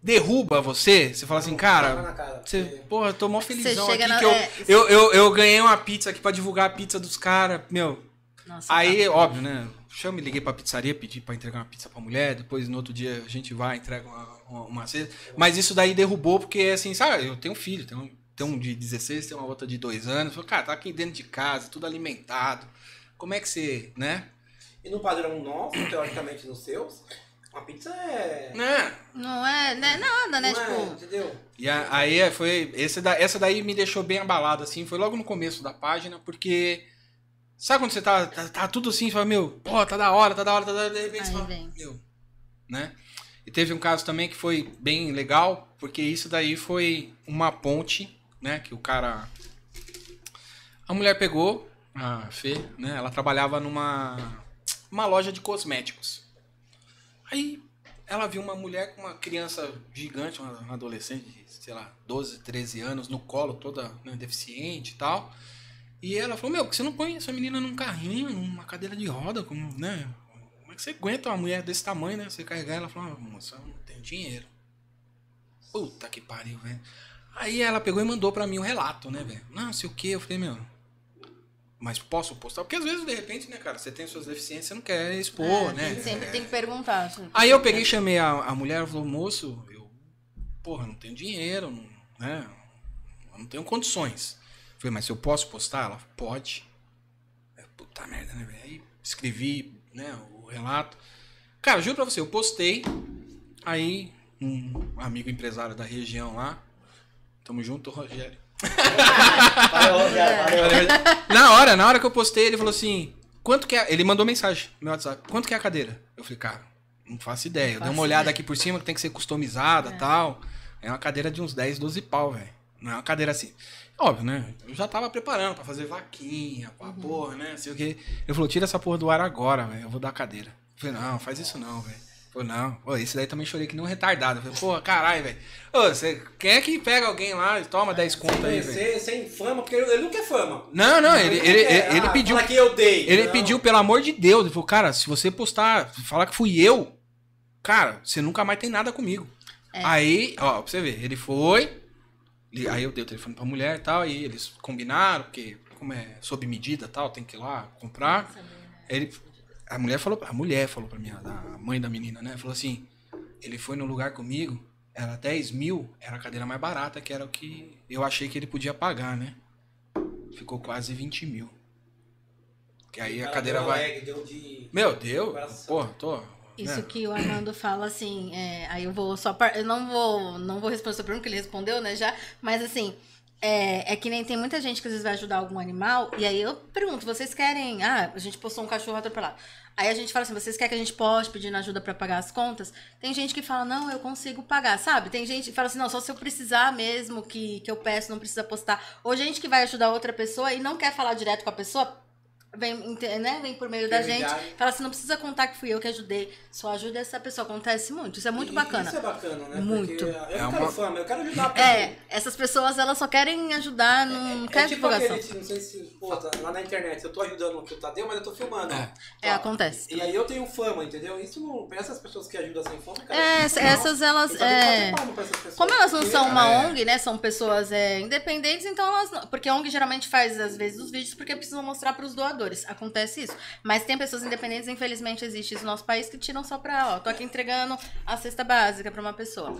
derruba você? Você fala assim, cara, você, porra, eu tô mó felizão aqui na- que eu, é, eu, eu, eu ganhei uma pizza aqui pra divulgar a pizza dos caras, meu. Nossa, Aí, tá. óbvio, né? Chama, liguei pra pizzaria, pedi pra entregar uma pizza pra mulher, depois no outro dia a gente vai, entrega uma, uma, uma cesta. Mas isso daí derrubou, porque assim, sabe, eu tenho um filho, tenho, um- tenho um de 16, tem uma outra de 2 anos. Falei, cara, tá aqui dentro de casa, tudo alimentado. Como é que você, né? E no padrão nosso, teoricamente nos seus, Uma pizza é. Né? Não é, não é nada, né? Não é, tipo, entendeu? E a- aí é, foi. Esse da, essa daí me deixou bem abalado, assim. Foi logo no começo da página, porque. Sabe quando você tá, tá, tá tudo assim, você fala, meu, pô, tá da hora, tá da hora, tá da hora, de repente você fala, meu, né? E teve um caso também que foi bem legal, porque isso daí foi uma ponte, né? Que o cara. A mulher pegou, a Fê, né? Ela trabalhava numa uma loja de cosméticos. Aí ela viu uma mulher com uma criança gigante, uma adolescente de, sei lá, 12, 13 anos, no colo, toda né, deficiente e tal. E ela falou, meu, por que você não põe essa menina num carrinho, numa cadeira de roda, como, né? Como é que você aguenta uma mulher desse tamanho, né? Você carregar ela falou, ah, moça, eu não tenho dinheiro. Puta que pariu, velho. Aí ela pegou e mandou pra mim um relato, né, velho? Não, sei o que. Eu falei, meu, mas posso postar? Porque às vezes, de repente, né, cara, você tem suas deficiências, você não quer expor, é, né? Sempre tem que perguntar. assim. Aí eu peguei e chamei a, a mulher, falou, moço, eu, porra, não tenho dinheiro, não, né? Eu não tenho condições. Eu falei, mas se eu posso postar? Ela, pode. Eu, Puta merda, né, velho? Aí escrevi, né, o relato. Cara, juro pra você, eu postei, aí um amigo empresário da região lá, tamo junto, Rogério. Valeu, Rogério, valeu. Na hora, na hora que eu postei, ele falou assim: quanto que é. Ele mandou mensagem no meu WhatsApp: quanto que é a cadeira? Eu falei, cara, não faço ideia. eu dei uma olhada ideia. aqui por cima que tem que ser customizada e tal. É uma cadeira de uns 10, 12 pau, velho. Não é uma cadeira assim. Óbvio, né? Eu já tava preparando pra fazer vaquinha, pra porra, né? Sei o quê. Ele falou: tira essa porra do ar agora, velho. Eu vou dar a cadeira. Eu falei, não, faz isso não, velho. Falei, não. Pô, esse daí também chorei que nem um retardado. Falei, pô, caralho, velho. Ô, você quem é que pega alguém lá e toma 10 conto aí, velho? Sem fama, porque ele não quer fama. Não, não, ele, ele, quer. ele, ele Ah, pediu. Fala que eu dei. Ele Não. pediu, pelo amor de Deus. Ele falou, cara, se você postar, falar que fui eu, cara, você nunca mais tem nada comigo. É. Aí, ó, pra você ver, ele foi. ele- Aí eu dei o telefone pra mulher e tal, e eles combinaram, porque como é sob medida e tal, tem que ir lá comprar. Ele, a mulher falou, a mulher falou pra mim, a mãe da menina, né? Falou assim, ele foi no lugar comigo, era 10 mil, era a cadeira mais barata, que era o que eu achei que ele podia pagar, né? Ficou quase 20 mil. Que aí a cadeira vai. Meu, deu? Coração. Porra, tô. Isso né? que o Armando fala, assim, é, aí eu vou só. par- Eu não vou, não vou responder a sua pergunta, que ele respondeu, né, já. Mas assim, é, é que nem tem muita gente que às vezes vai ajudar algum animal, e aí eu pergunto, vocês querem. Ah, a gente postou um cachorro atropelado. Aí a gente fala assim, vocês querem que a gente poste pedindo ajuda pra pagar as contas? Tem gente que fala, não, eu consigo pagar, sabe? Tem gente que fala assim, não, só se eu precisar mesmo que, que eu peço, não precisa postar. Ou gente que vai ajudar outra pessoa e não quer falar direto com a pessoa, vem, né, vem por meio da gente. Fala assim, não precisa contar que fui eu que ajudei. Só ajuda essa pessoa. Acontece muito. Isso é muito E- bacana. Isso é bacana, né? Muito. Porque eu não É quero uma- fama, eu quero ajudar a pessoa. É, essas pessoas, elas só querem ajudar, não É querem tipo divulgação. aquele, não sei se, pô, tá lá na internet, eu tô ajudando o Tadeu, mas eu tô filmando. É. É, acontece. E aí eu tenho fama, entendeu? Isso não, pra essas pessoas que ajudam sem fama, cara. É, não. essas, elas, é... pra essas pessoas. Como elas não Porque- são uma É. ONG, né? São pessoas é, independentes, então elas não. Porque a ONG geralmente faz, às vezes, os vídeos porque precisam mostrar pros doadores. Acontece isso. Mas tem pessoas independentes, infelizmente, existe isso no nosso país, que tiram só pra, ó, tô aqui entregando a cesta básica pra uma pessoa.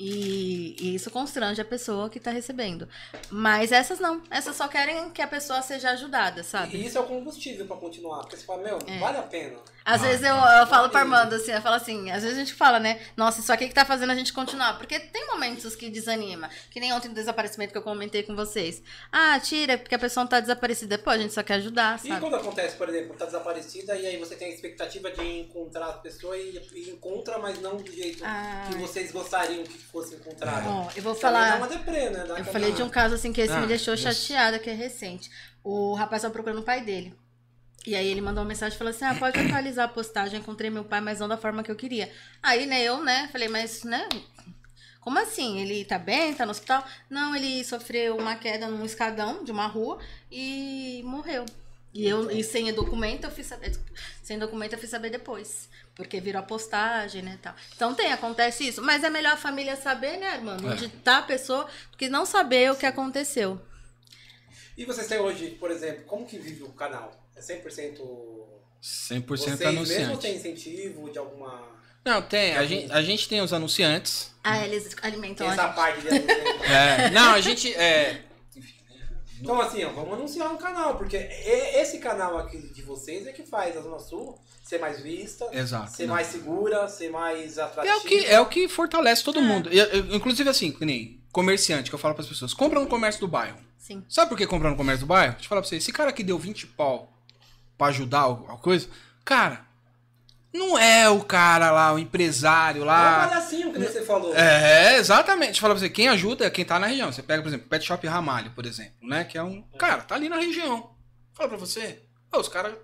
E, e isso constrange a pessoa que tá recebendo. Mas essas não. Essas só querem que a pessoa seja ajudada, sabe? E isso é o combustível pra continuar. Porque você fala, meu, É. vale a pena. Às Ah, vezes eu, eu falo pro Armando assim, eu falo assim, às vezes a gente fala, né? Nossa, isso aqui que tá fazendo a gente continuar. Porque tem momentos que desanima. Que nem ontem do desaparecimento que eu comentei com vocês. Ah, tira, porque a pessoa não tá desaparecida. Pô, a gente só quer ajudar, E sabe? quando acontece, por exemplo, tá desaparecida e aí você tem a expectativa de encontrar a pessoa e, e encontra, mas não do jeito Ah. que vocês gostariam que fosse encontrada. Ó, eu vou Também falar- uma deprê, né? Dá Eu falei de um caso assim que esse Ah, me deixou isso. chateada, que é recente. O rapaz tava procurando o pai dele. E aí ele mandou uma mensagem e falou assim: Ah, pode atualizar a postagem, encontrei meu pai, mas não da forma que eu queria. Aí, né, eu, né, falei, mas, né? Como assim? Ele tá bem? Tá no hospital? Não, ele sofreu uma queda num escadão de uma rua e morreu. E eu, e sem documento, eu fiz saber. Sem documento, eu fiz saber depois. Porque virou a postagem, né, tal. Então tem, acontece isso. Mas é melhor a família saber, né, irmão? É. Onde tá a pessoa, do que não saber o que aconteceu. E vocês têm hoje, por exemplo, como que vive o canal? É 100% 100% vocês mesmo anunciante. tem incentivo de alguma... Não, tem. A gente, a gente tem os anunciantes. Ah, eles alimentam Tem a essa parte de anunciante? É, não, a gente. É, Então, assim, ó, vamos anunciar um canal, porque é- esse canal aqui de vocês é que faz a Zona Sul ser mais vista, Exato. ser não. mais segura, ser mais atrativa. É o que, é o que fortalece todo mundo. E, eu- inclusive, assim, que nem comerciante, que eu falo pras pessoas, compra no comércio do bairro. Sim. Sabe por que comprar no comércio do bairro? Deixa eu falar pra você, esse cara que deu 20 pau pra ajudar a coisa, cara, não é o cara lá, o empresário É um lá. palhacinho, que nem você falou. É, exatamente. Falar pra você, quem ajuda é quem tá na região. Você pega, por exemplo, Pet Shop Ramalho, por exemplo, né? Que é um. Cara, tá ali na região. Fala pra você. Ô, os caras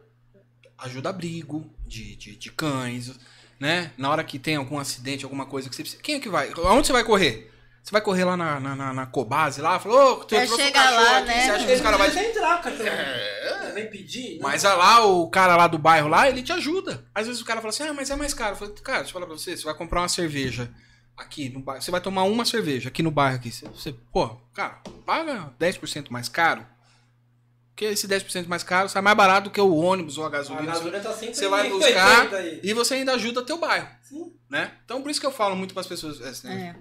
ajudam abrigo de, de, de cães, né? Na hora que tem algum acidente, alguma coisa que você precisa. Quem é que vai? Aonde você vai correr? Você vai correr lá na, na, na, na Cobase lá? Falou, ô, tu É, trouxe um lá, aqui, né? Você acha que os caras vai vão entrar, cara. É. Vem pedir. né? mas ah, lá, o cara lá do bairro lá, ele te ajuda. Às vezes o cara fala assim, ah, mas é mais caro. Eu falei, cara, deixa eu falar pra você, você vai comprar uma cerveja aqui no bairro, você vai tomar uma cerveja aqui no bairro aqui. Você, você pô, cara, paga 10% mais caro. Porque esse 10% mais caro sai mais barato do que o ônibus ou a A gasolina. gasolina tá sempre Você vai buscar 80 aí. e você ainda ajuda teu bairro. Sim. Né? Então por isso que eu falo muito pras pessoas. assim, É.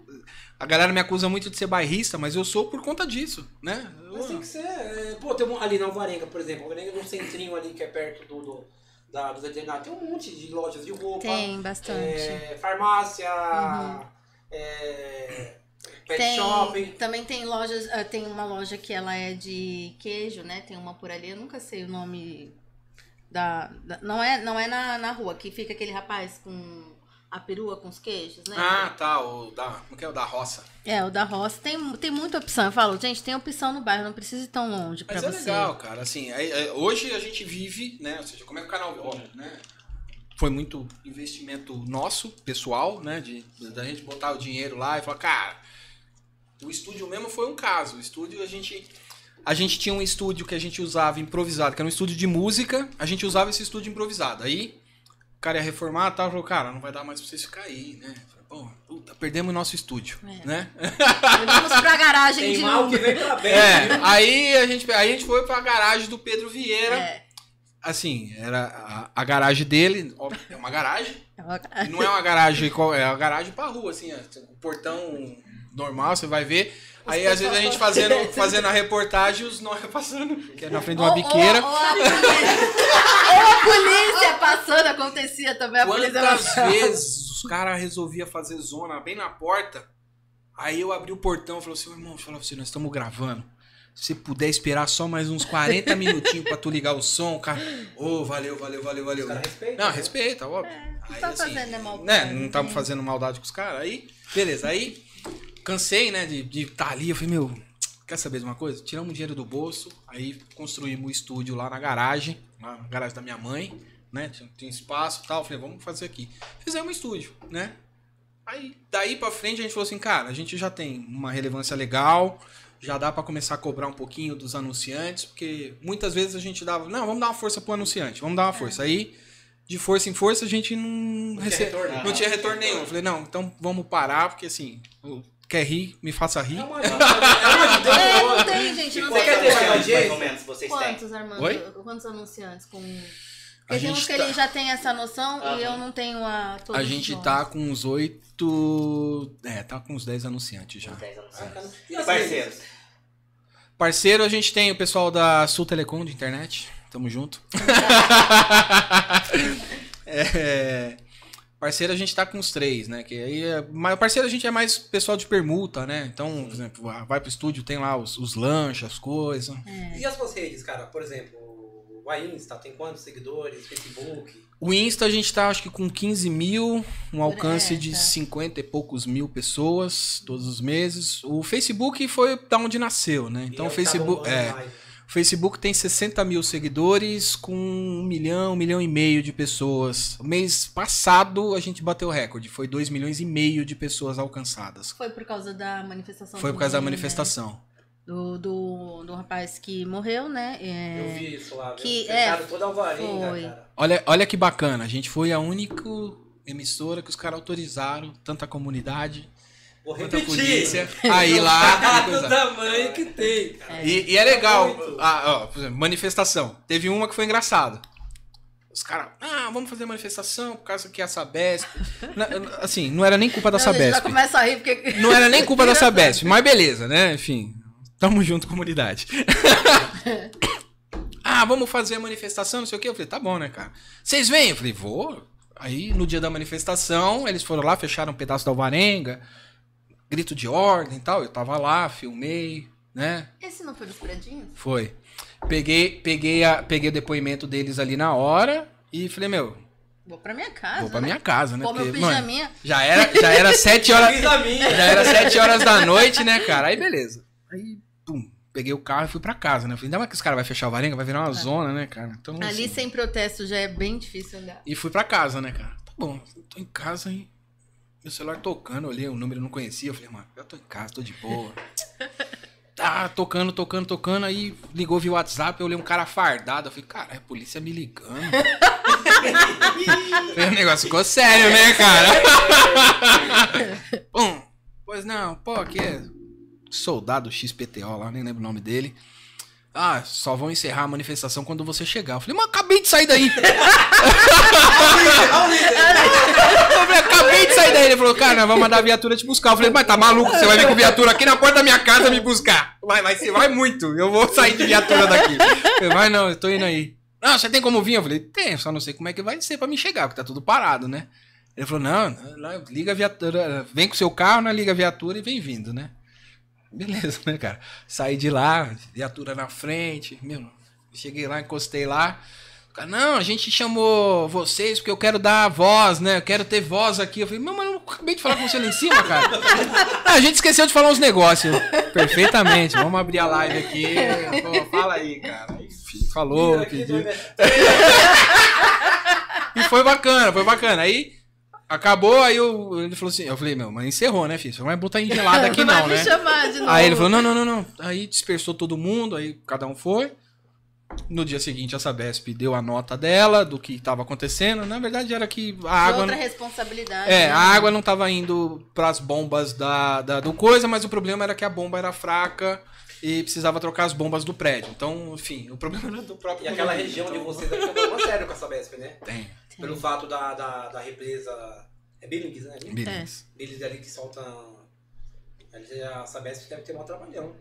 A galera me acusa muito de ser bairrista, mas eu sou por conta disso, né? Mas tem que ser. é, pô, tem um, ali na Alvarenga, por exemplo. Alvarenga no centrinho ali que é perto do, do, da, do veterinário. Tem um monte de lojas de roupa. Tem bastante. é, farmácia. Uhum. é, pet Tem, shopping. também tem lojas, ah, tem uma loja que ela é de queijo, né? Tem uma por ali, eu nunca sei o nome da, da- não é, não é na, na rua, que fica aquele rapaz com a perua com os queijos, né? Ah, tá. O da, como que é o da roça? É, o da roça tem, tem muita opção. Eu falo, gente, tem opção no bairro, não precisa ir tão longe pra Mas é você. legal, cara. Assim, é- é- hoje a gente vive, né? Ou seja, como é que o canal, ó, né? Foi muito investimento nosso, pessoal, né? De, da gente botar o dinheiro lá e falar, cara, o estúdio mesmo foi um caso. O estúdio a gente. A gente tinha um estúdio que a gente usava improvisado, que era um estúdio de música, a gente usava esse estúdio improvisado. Aí cara ia reformar e tal, falou, cara, não vai dar mais pra vocês ficar aí, né? Falei, Pô, puta, perdemos o nosso estúdio, É. né? Vamos pra garagem Tem de mal novo. que vem pra bem. É, viu? aí a gente, aí a gente foi pra garagem do Pedro Vieira. É, Assim, era a, a garagem dele, óbvio, é uma garagem. é uma- Não é uma garagem, é uma garagem pra rua, assim, ó, o portão normal, você vai ver. Aí às vezes a gente fazendo, fazendo a reportagem, os nós passando, que é na frente de uma Ou- biqueira. Ou, ou a polícia, ou a polícia passando, acontecia também. A polícia Quantas vezes os caras resolviam fazer zona bem na porta? Aí eu abri o portão e falei assim, irmão, deixa eu falar pra você, nós estamos gravando. Se você puder esperar só mais uns 40 minutinhos pra tu ligar o som, cara. Ô, valeu, valeu, valeu, valeu. Os caras respeitam, Não, né? respeita, óbvio. não Aí, tá assim, fazendo né, mal. né, não estamos fazendo maldade com os caras. Aí, beleza. Aí, cansei, né, de estar ali. Eu falei, meu, quer saber de uma coisa? Tiramos o dinheiro do bolso, aí construímos o estúdio lá na garagem, lá na garagem da minha mãe, né? Tinha, tinha espaço e tal. Eu Falei, vamos fazer aqui. Fizemos um estúdio, né? Aí, daí pra frente, a gente falou assim, cara, a gente já tem uma relevância legal, já dá pra começar a cobrar um pouquinho dos anunciantes, porque muitas vezes a gente dava, não, vamos dar uma força pro anunciante, vamos dar uma força. Aí, de força em força, a gente não, tinha rece- retorno. não tinha retorno nenhum. Eu falei, não, então vamos parar, porque assim, quer rir, me faça rir. É uma ajuda, é É, boa. não tem, gente. Não tem quer ter mais ou menos vocês têm? Quantos, Armando? Oi? Quantos anunciantes? Com... A Porque tem uns gente que tá- ele já tem essa noção Aham. e eu não tenho a A gente tá com uns oito. É, tá com uns 10 anunciantes já. Uns 10 anos. E E parceiros? Parceiro, a gente tem o pessoal da Sul Telecom de internet. Tamo junto. É, parceiro, a gente tá com os três, né? Que aí é, mas parceiro, a gente é mais pessoal de permuta, né? Então, por exemplo, vai pro estúdio, tem lá os, os lanches, as coisas. E as suas redes, cara? Por exemplo, o Insta tem quantos seguidores? Facebook? O Insta a gente tá, acho que com 15 mil, um alcance de Essa. 50 e poucos mil pessoas todos os meses. O Facebook foi da onde nasceu, né? Então E o é tá Facebook. bombando É, mais. o Facebook tem 60 mil seguidores com um milhão, um milhão e meio de pessoas. O mês passado a gente bateu o recorde, foi 2 milhões e meio de pessoas alcançadas. Foi por causa da manifestação. Foi por causa da né? manifestação. Do, do, do rapaz que morreu, né? É, Eu vi isso lá, que- viu? Cercaram é, toda a Alvarenga, foi. cara. Olha, olha que bacana, a gente foi a única emissora que os caras autorizaram, tanto a comunidade Vou repetir. polícia. Aí lá. Tá coisa. do tamanho que tem, cara. E, e é legal, ah, ó, por exemplo, manifestação. Teve uma que foi engraçada. Os caras, ah, vamos fazer manifestação por causa que a Sabesp. Na- assim, não era nem culpa da Não, a gente já Sabesp. começa a rir porque. Não era nem culpa da Sabesp, mas beleza, né? Enfim. Tamo junto, comunidade. ah, vamos fazer a manifestação, não sei o quê. Eu falei, tá bom, né, cara? Vocês vêm? Eu falei, vou. Aí, no dia da manifestação, eles foram lá, fecharam um pedaço da alvarenga, grito de ordem e tal. Eu tava lá, filmei, né? Esse não foi dos predinhos? Foi. Peguei, peguei, a, peguei o depoimento deles ali na hora e falei, meu, Vou pra minha casa. vou pra né? minha casa, né? Meu Porque, mano, pijaminha. já era, já era sete horas. Já era sete horas da noite, né, cara? Aí beleza. Aí, pum, peguei o carro e fui pra casa, né? Falei, ainda mais que os caras vão fechar o varenga, vai virar uma zona, né, cara? Então, Ali assim, sem protesto já é bem difícil andar. E fui pra casa, né, cara? Tá bom, tô em casa aí. Meu celular tocando, eu olhei o número, eu não conhecia. Eu falei, mano, eu tô em casa, tô de boa. Tá tocando, tocando, tocando. Aí ligou via WhatsApp, eu olhei um cara fardado. Eu falei, cara, é a polícia me ligando. O negócio ficou sério, né, cara? Pum. Pois não, pô, aqui é soldado XPTO lá, nem lembro o nome dele. Ah, só vão encerrar a manifestação quando você chegar. Eu falei, mas acabei de sair daí. Eu falei, acabei de sair daí. Ele falou, cara, nós vamos mandar a viatura te buscar. Eu falei, mas tá maluco? Você vai vir com viatura aqui na porta da minha casa me buscar. Vai, vai, você vai muito. Eu vou sair de viatura daqui. Eu falei, vai não, eu tô indo aí. Não, você tem como vir? Eu falei, tem, só não sei como é que vai ser pra me chegar, porque tá tudo parado, né? Ele falou, não, liga a viatura, vem com o seu carro, né, liga a viatura e vem vindo, né? Beleza, né, cara? Saí de lá, viatura na frente, meu, cheguei lá, encostei lá. Cara, não, a gente chamou vocês porque eu quero dar voz, né? Eu quero ter voz aqui. Eu falei, meu, mas eu acabei de falar com você lá em cima, cara. Ah, a gente esqueceu de falar uns negócios. Perfeitamente, vamos abrir a live aqui. Pô, fala aí, cara. Falou, pediu. E foi bacana, foi bacana. Aí acabou, aí eu, ele falou assim, eu falei, meu, mas encerrou, né, filho? Você não vai botar em gelada aqui não, me né? de. Aí ele falou, não, não, não, não. Aí dispersou todo mundo, aí cada um foi. No dia seguinte, a Sabesp deu a nota dela do que estava acontecendo. Na verdade, era que a De água. outra não- responsabilidade. É, né? a água não estava indo para as bombas da, da- do coisa, mas o problema era que a bomba era fraca e precisava trocar as bombas do prédio. Então, enfim, o problema era do próprio. E aquela região de então- vocês tem um problema sério com essa Besp, né? Tem. Pelo fato da, da, da represa. É Billings, né? Billings. Billings ali que solta. A Sabesp deve ter um trabalhão.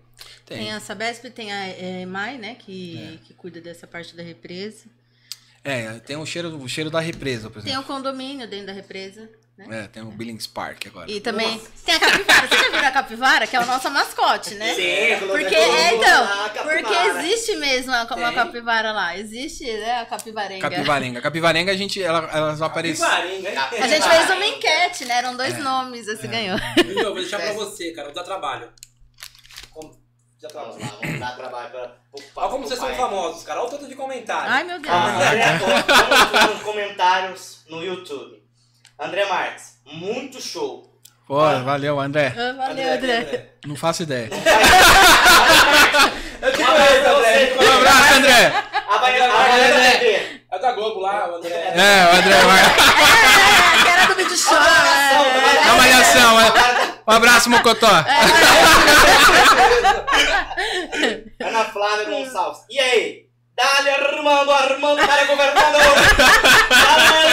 Tem. Tem a Sabesp, tem a é, EMAI, né? Que, que cuida dessa parte da represa. É, tem o cheiro, o cheiro da represa, por Tem exemplo. o condomínio dentro da represa. Né? É, tem o Billings Park agora. E também tem a capivara. Você já viu a capivara? Que é o nosso mascote, né? Sim, Porque, é, então, a porque existe mesmo uma, capivara lá. Existe, né, a capivarenga. Capivarenga. Capivarenga, a gente, ela, elas apareceram. Pivarenga, hein? A gente fez uma enquete, né? Eram dois nomes, esse ganhou. Viu? Eu vou deixar pra você, cara. Vou dar trabalho. Como- Já tá Vamos lá, vamos dar trabalho para Olha como vocês são famosos, cara. Olha o tanto de comentário. Ai, meu Deus. Ah, ver nos comentários no YouTube. André Marques, muito show. Pô, valeu, André. Ah, Valeu, André. Não faço ideia. Eu te abraço conheço, André. Um abraço, André. A Vanessa a Vanessa TV. É da Globo lá, o André. É, o André vai. É, era do vídeo show. é. Dá uma olhação, é. Um abraço, Mocotó. Ana Flávia Gonçalves. E aí? Dale Armando, Armando para governador. Galera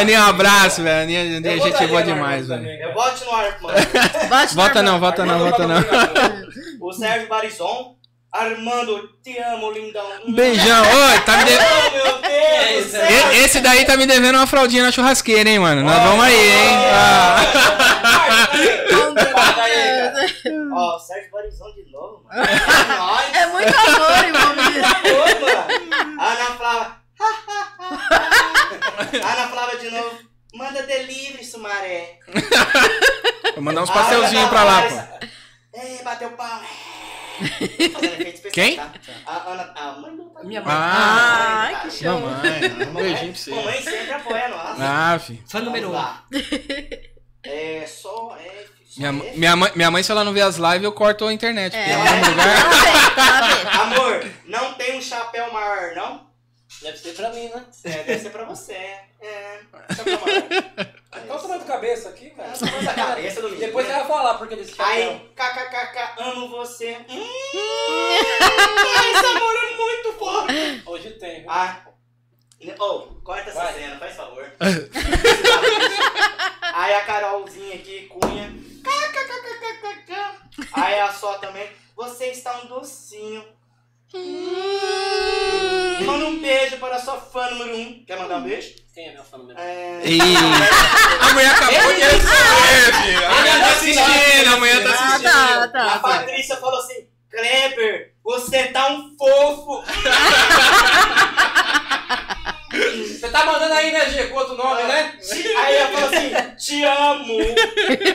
Aninha, um abraço, velho. Aninha, Aninha é Eu gente votaria boa demais, velho. Eu bote no Armando. Bate no Vota não, vota não, vota não. O Sérgio Barizon. Armando, te amo, lindão. Beijão. Oi, tá me de... Oh, meu Deus céu. E- Esse daí tá me devendo uma fraldinha na churrasqueira, hein, mano. Nós vamos aí, hein. Ah. Ó, o Sérgio Barizon de novo, mano. É. É muito amor envolvido. Oi, mano. Ana Flávia. Ana Flávia de novo. Manda delivery, Sumaré. Vou mandar uns pastelzinhos pra lá, pô. É, bateu pau. Fazendo efeito especial, Quem? tá? A Ana, a mãe do Minha mãe. Ah, Ai, que show. mamãe. Beijinho pra você. Mamãe sempre apoia nós. Ah, fi. Fã número um. É, só, é, só Minha, minha, mãe, minha mãe, se ela não vê as lives, eu corto a internet. É. é mesmo lugar. Tá vendo? Amor, não tem um chapéu maior, não? Deve ser pra mim, né? É, deve ser pra você. É, chapéu maior. Qual o tamanho de cabeça aqui, cara? Essa cabeça do menino. Depois você vai falar porque desse chapéu. Aí, kkkk, amo você. Hum, esse amor é muito forte. Hoje tem. viu? Ah, oh, corta essa Vai. cena, faz favor. Aí a Carolzinha aqui, Cunha. kkkk, Aí a só também, você está um docinho. Manda um beijo para a sua fã número um. Quer mandar um beijo? Quem é meu fã número um? É... Ih, a mulher acabou de responder, filho. A mulher tá assistindo, a mulher tá Ah, assistindo. tá, A tá. Patrícia falou assim, Kleber, você tá um fofo. Você tá mandando aí, né, G, com outro nome, né? Te- Aí ela falou assim, te amo.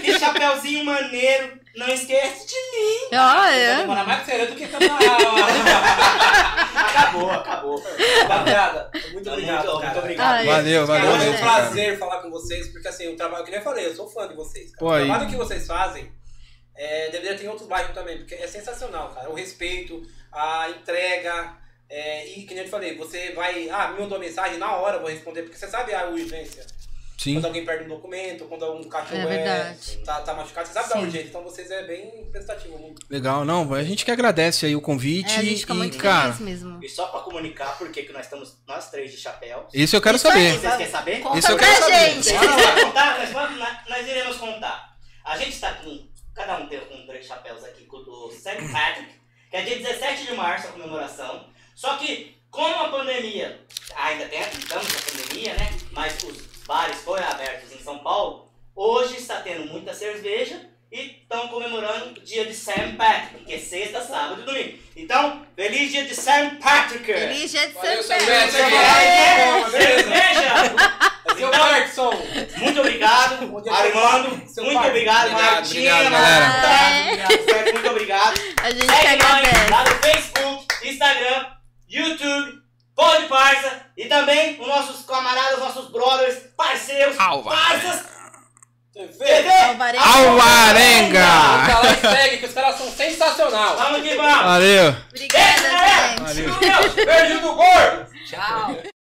Que chapeuzinho maneiro. Não esquece de mim. Ah, Vai é. demorar mais pra você do que cantar. Acabou, acabou. Rapaziada, muito Muito, obrigado, muito cara. obrigado. Ai, Valeu, valeu, Foi Valeu, um valeu. prazer falar com vocês, porque assim, o trabalho que nem eu falei, eu sou fã de vocês. Cara. Pô, o aí- trabalho que vocês fazem é, deveria ter em outros bairros também, porque é sensacional, cara. O respeito, a entrega. é, e que nem eu te falei, você vai. Ah, me mandou mensagem, na hora eu vou responder, porque você sabe a urgência. Sim. Quando alguém perde um documento, quando um cachorro É verdade. tá, tá machucado, você sabe da Sim. urgência. Então vocês é bem prestativo. muito. Legal, não, a gente que agradece aí o convite É, a gente fica e, muito cara, mesmo. E só pra comunicar por que que nós estamos, nós três de chapéu. isso eu quero Isso aí, saber. Vocês querem saber? Conta Isso eu quero saber. gente. Vocês vão contar? Nós, vamos- nós- nós iremos contar. A gente tá com. Cada um tem com três chapéus aqui com o St. Patrick, que é dia 17 de março a comemoração. Só que, como a pandemia, ainda tem, estamos na pandemia, né? Mas os bares foram abertos em São Paulo, hoje está tendo muita cerveja e estão comemorando o dia de St. Patrick, que é sexta, sábado e domingo. Então, feliz dia de St. Patrick! Feliz dia de. É, Beleza. cerveja! Seu Então- Markson. Muito obrigado, Armando. Seu Muito pai. obrigado, Obrigado, Martinha. obrigado. Marta, Muito obrigado. A gente Segue nós lá no Facebook, Instagram, YouTube, Pode Parça e também os nossos camaradas, nossos brothers, parceiros, Alva. parças, TV. Alvarenga. Alvarenga! Tá lá e segue, que os caras são sensacional. Vamos que vamos. Valeu! Obrigada, Beijo, galera. gente. Valeu. Beijo do gordo. Tchau.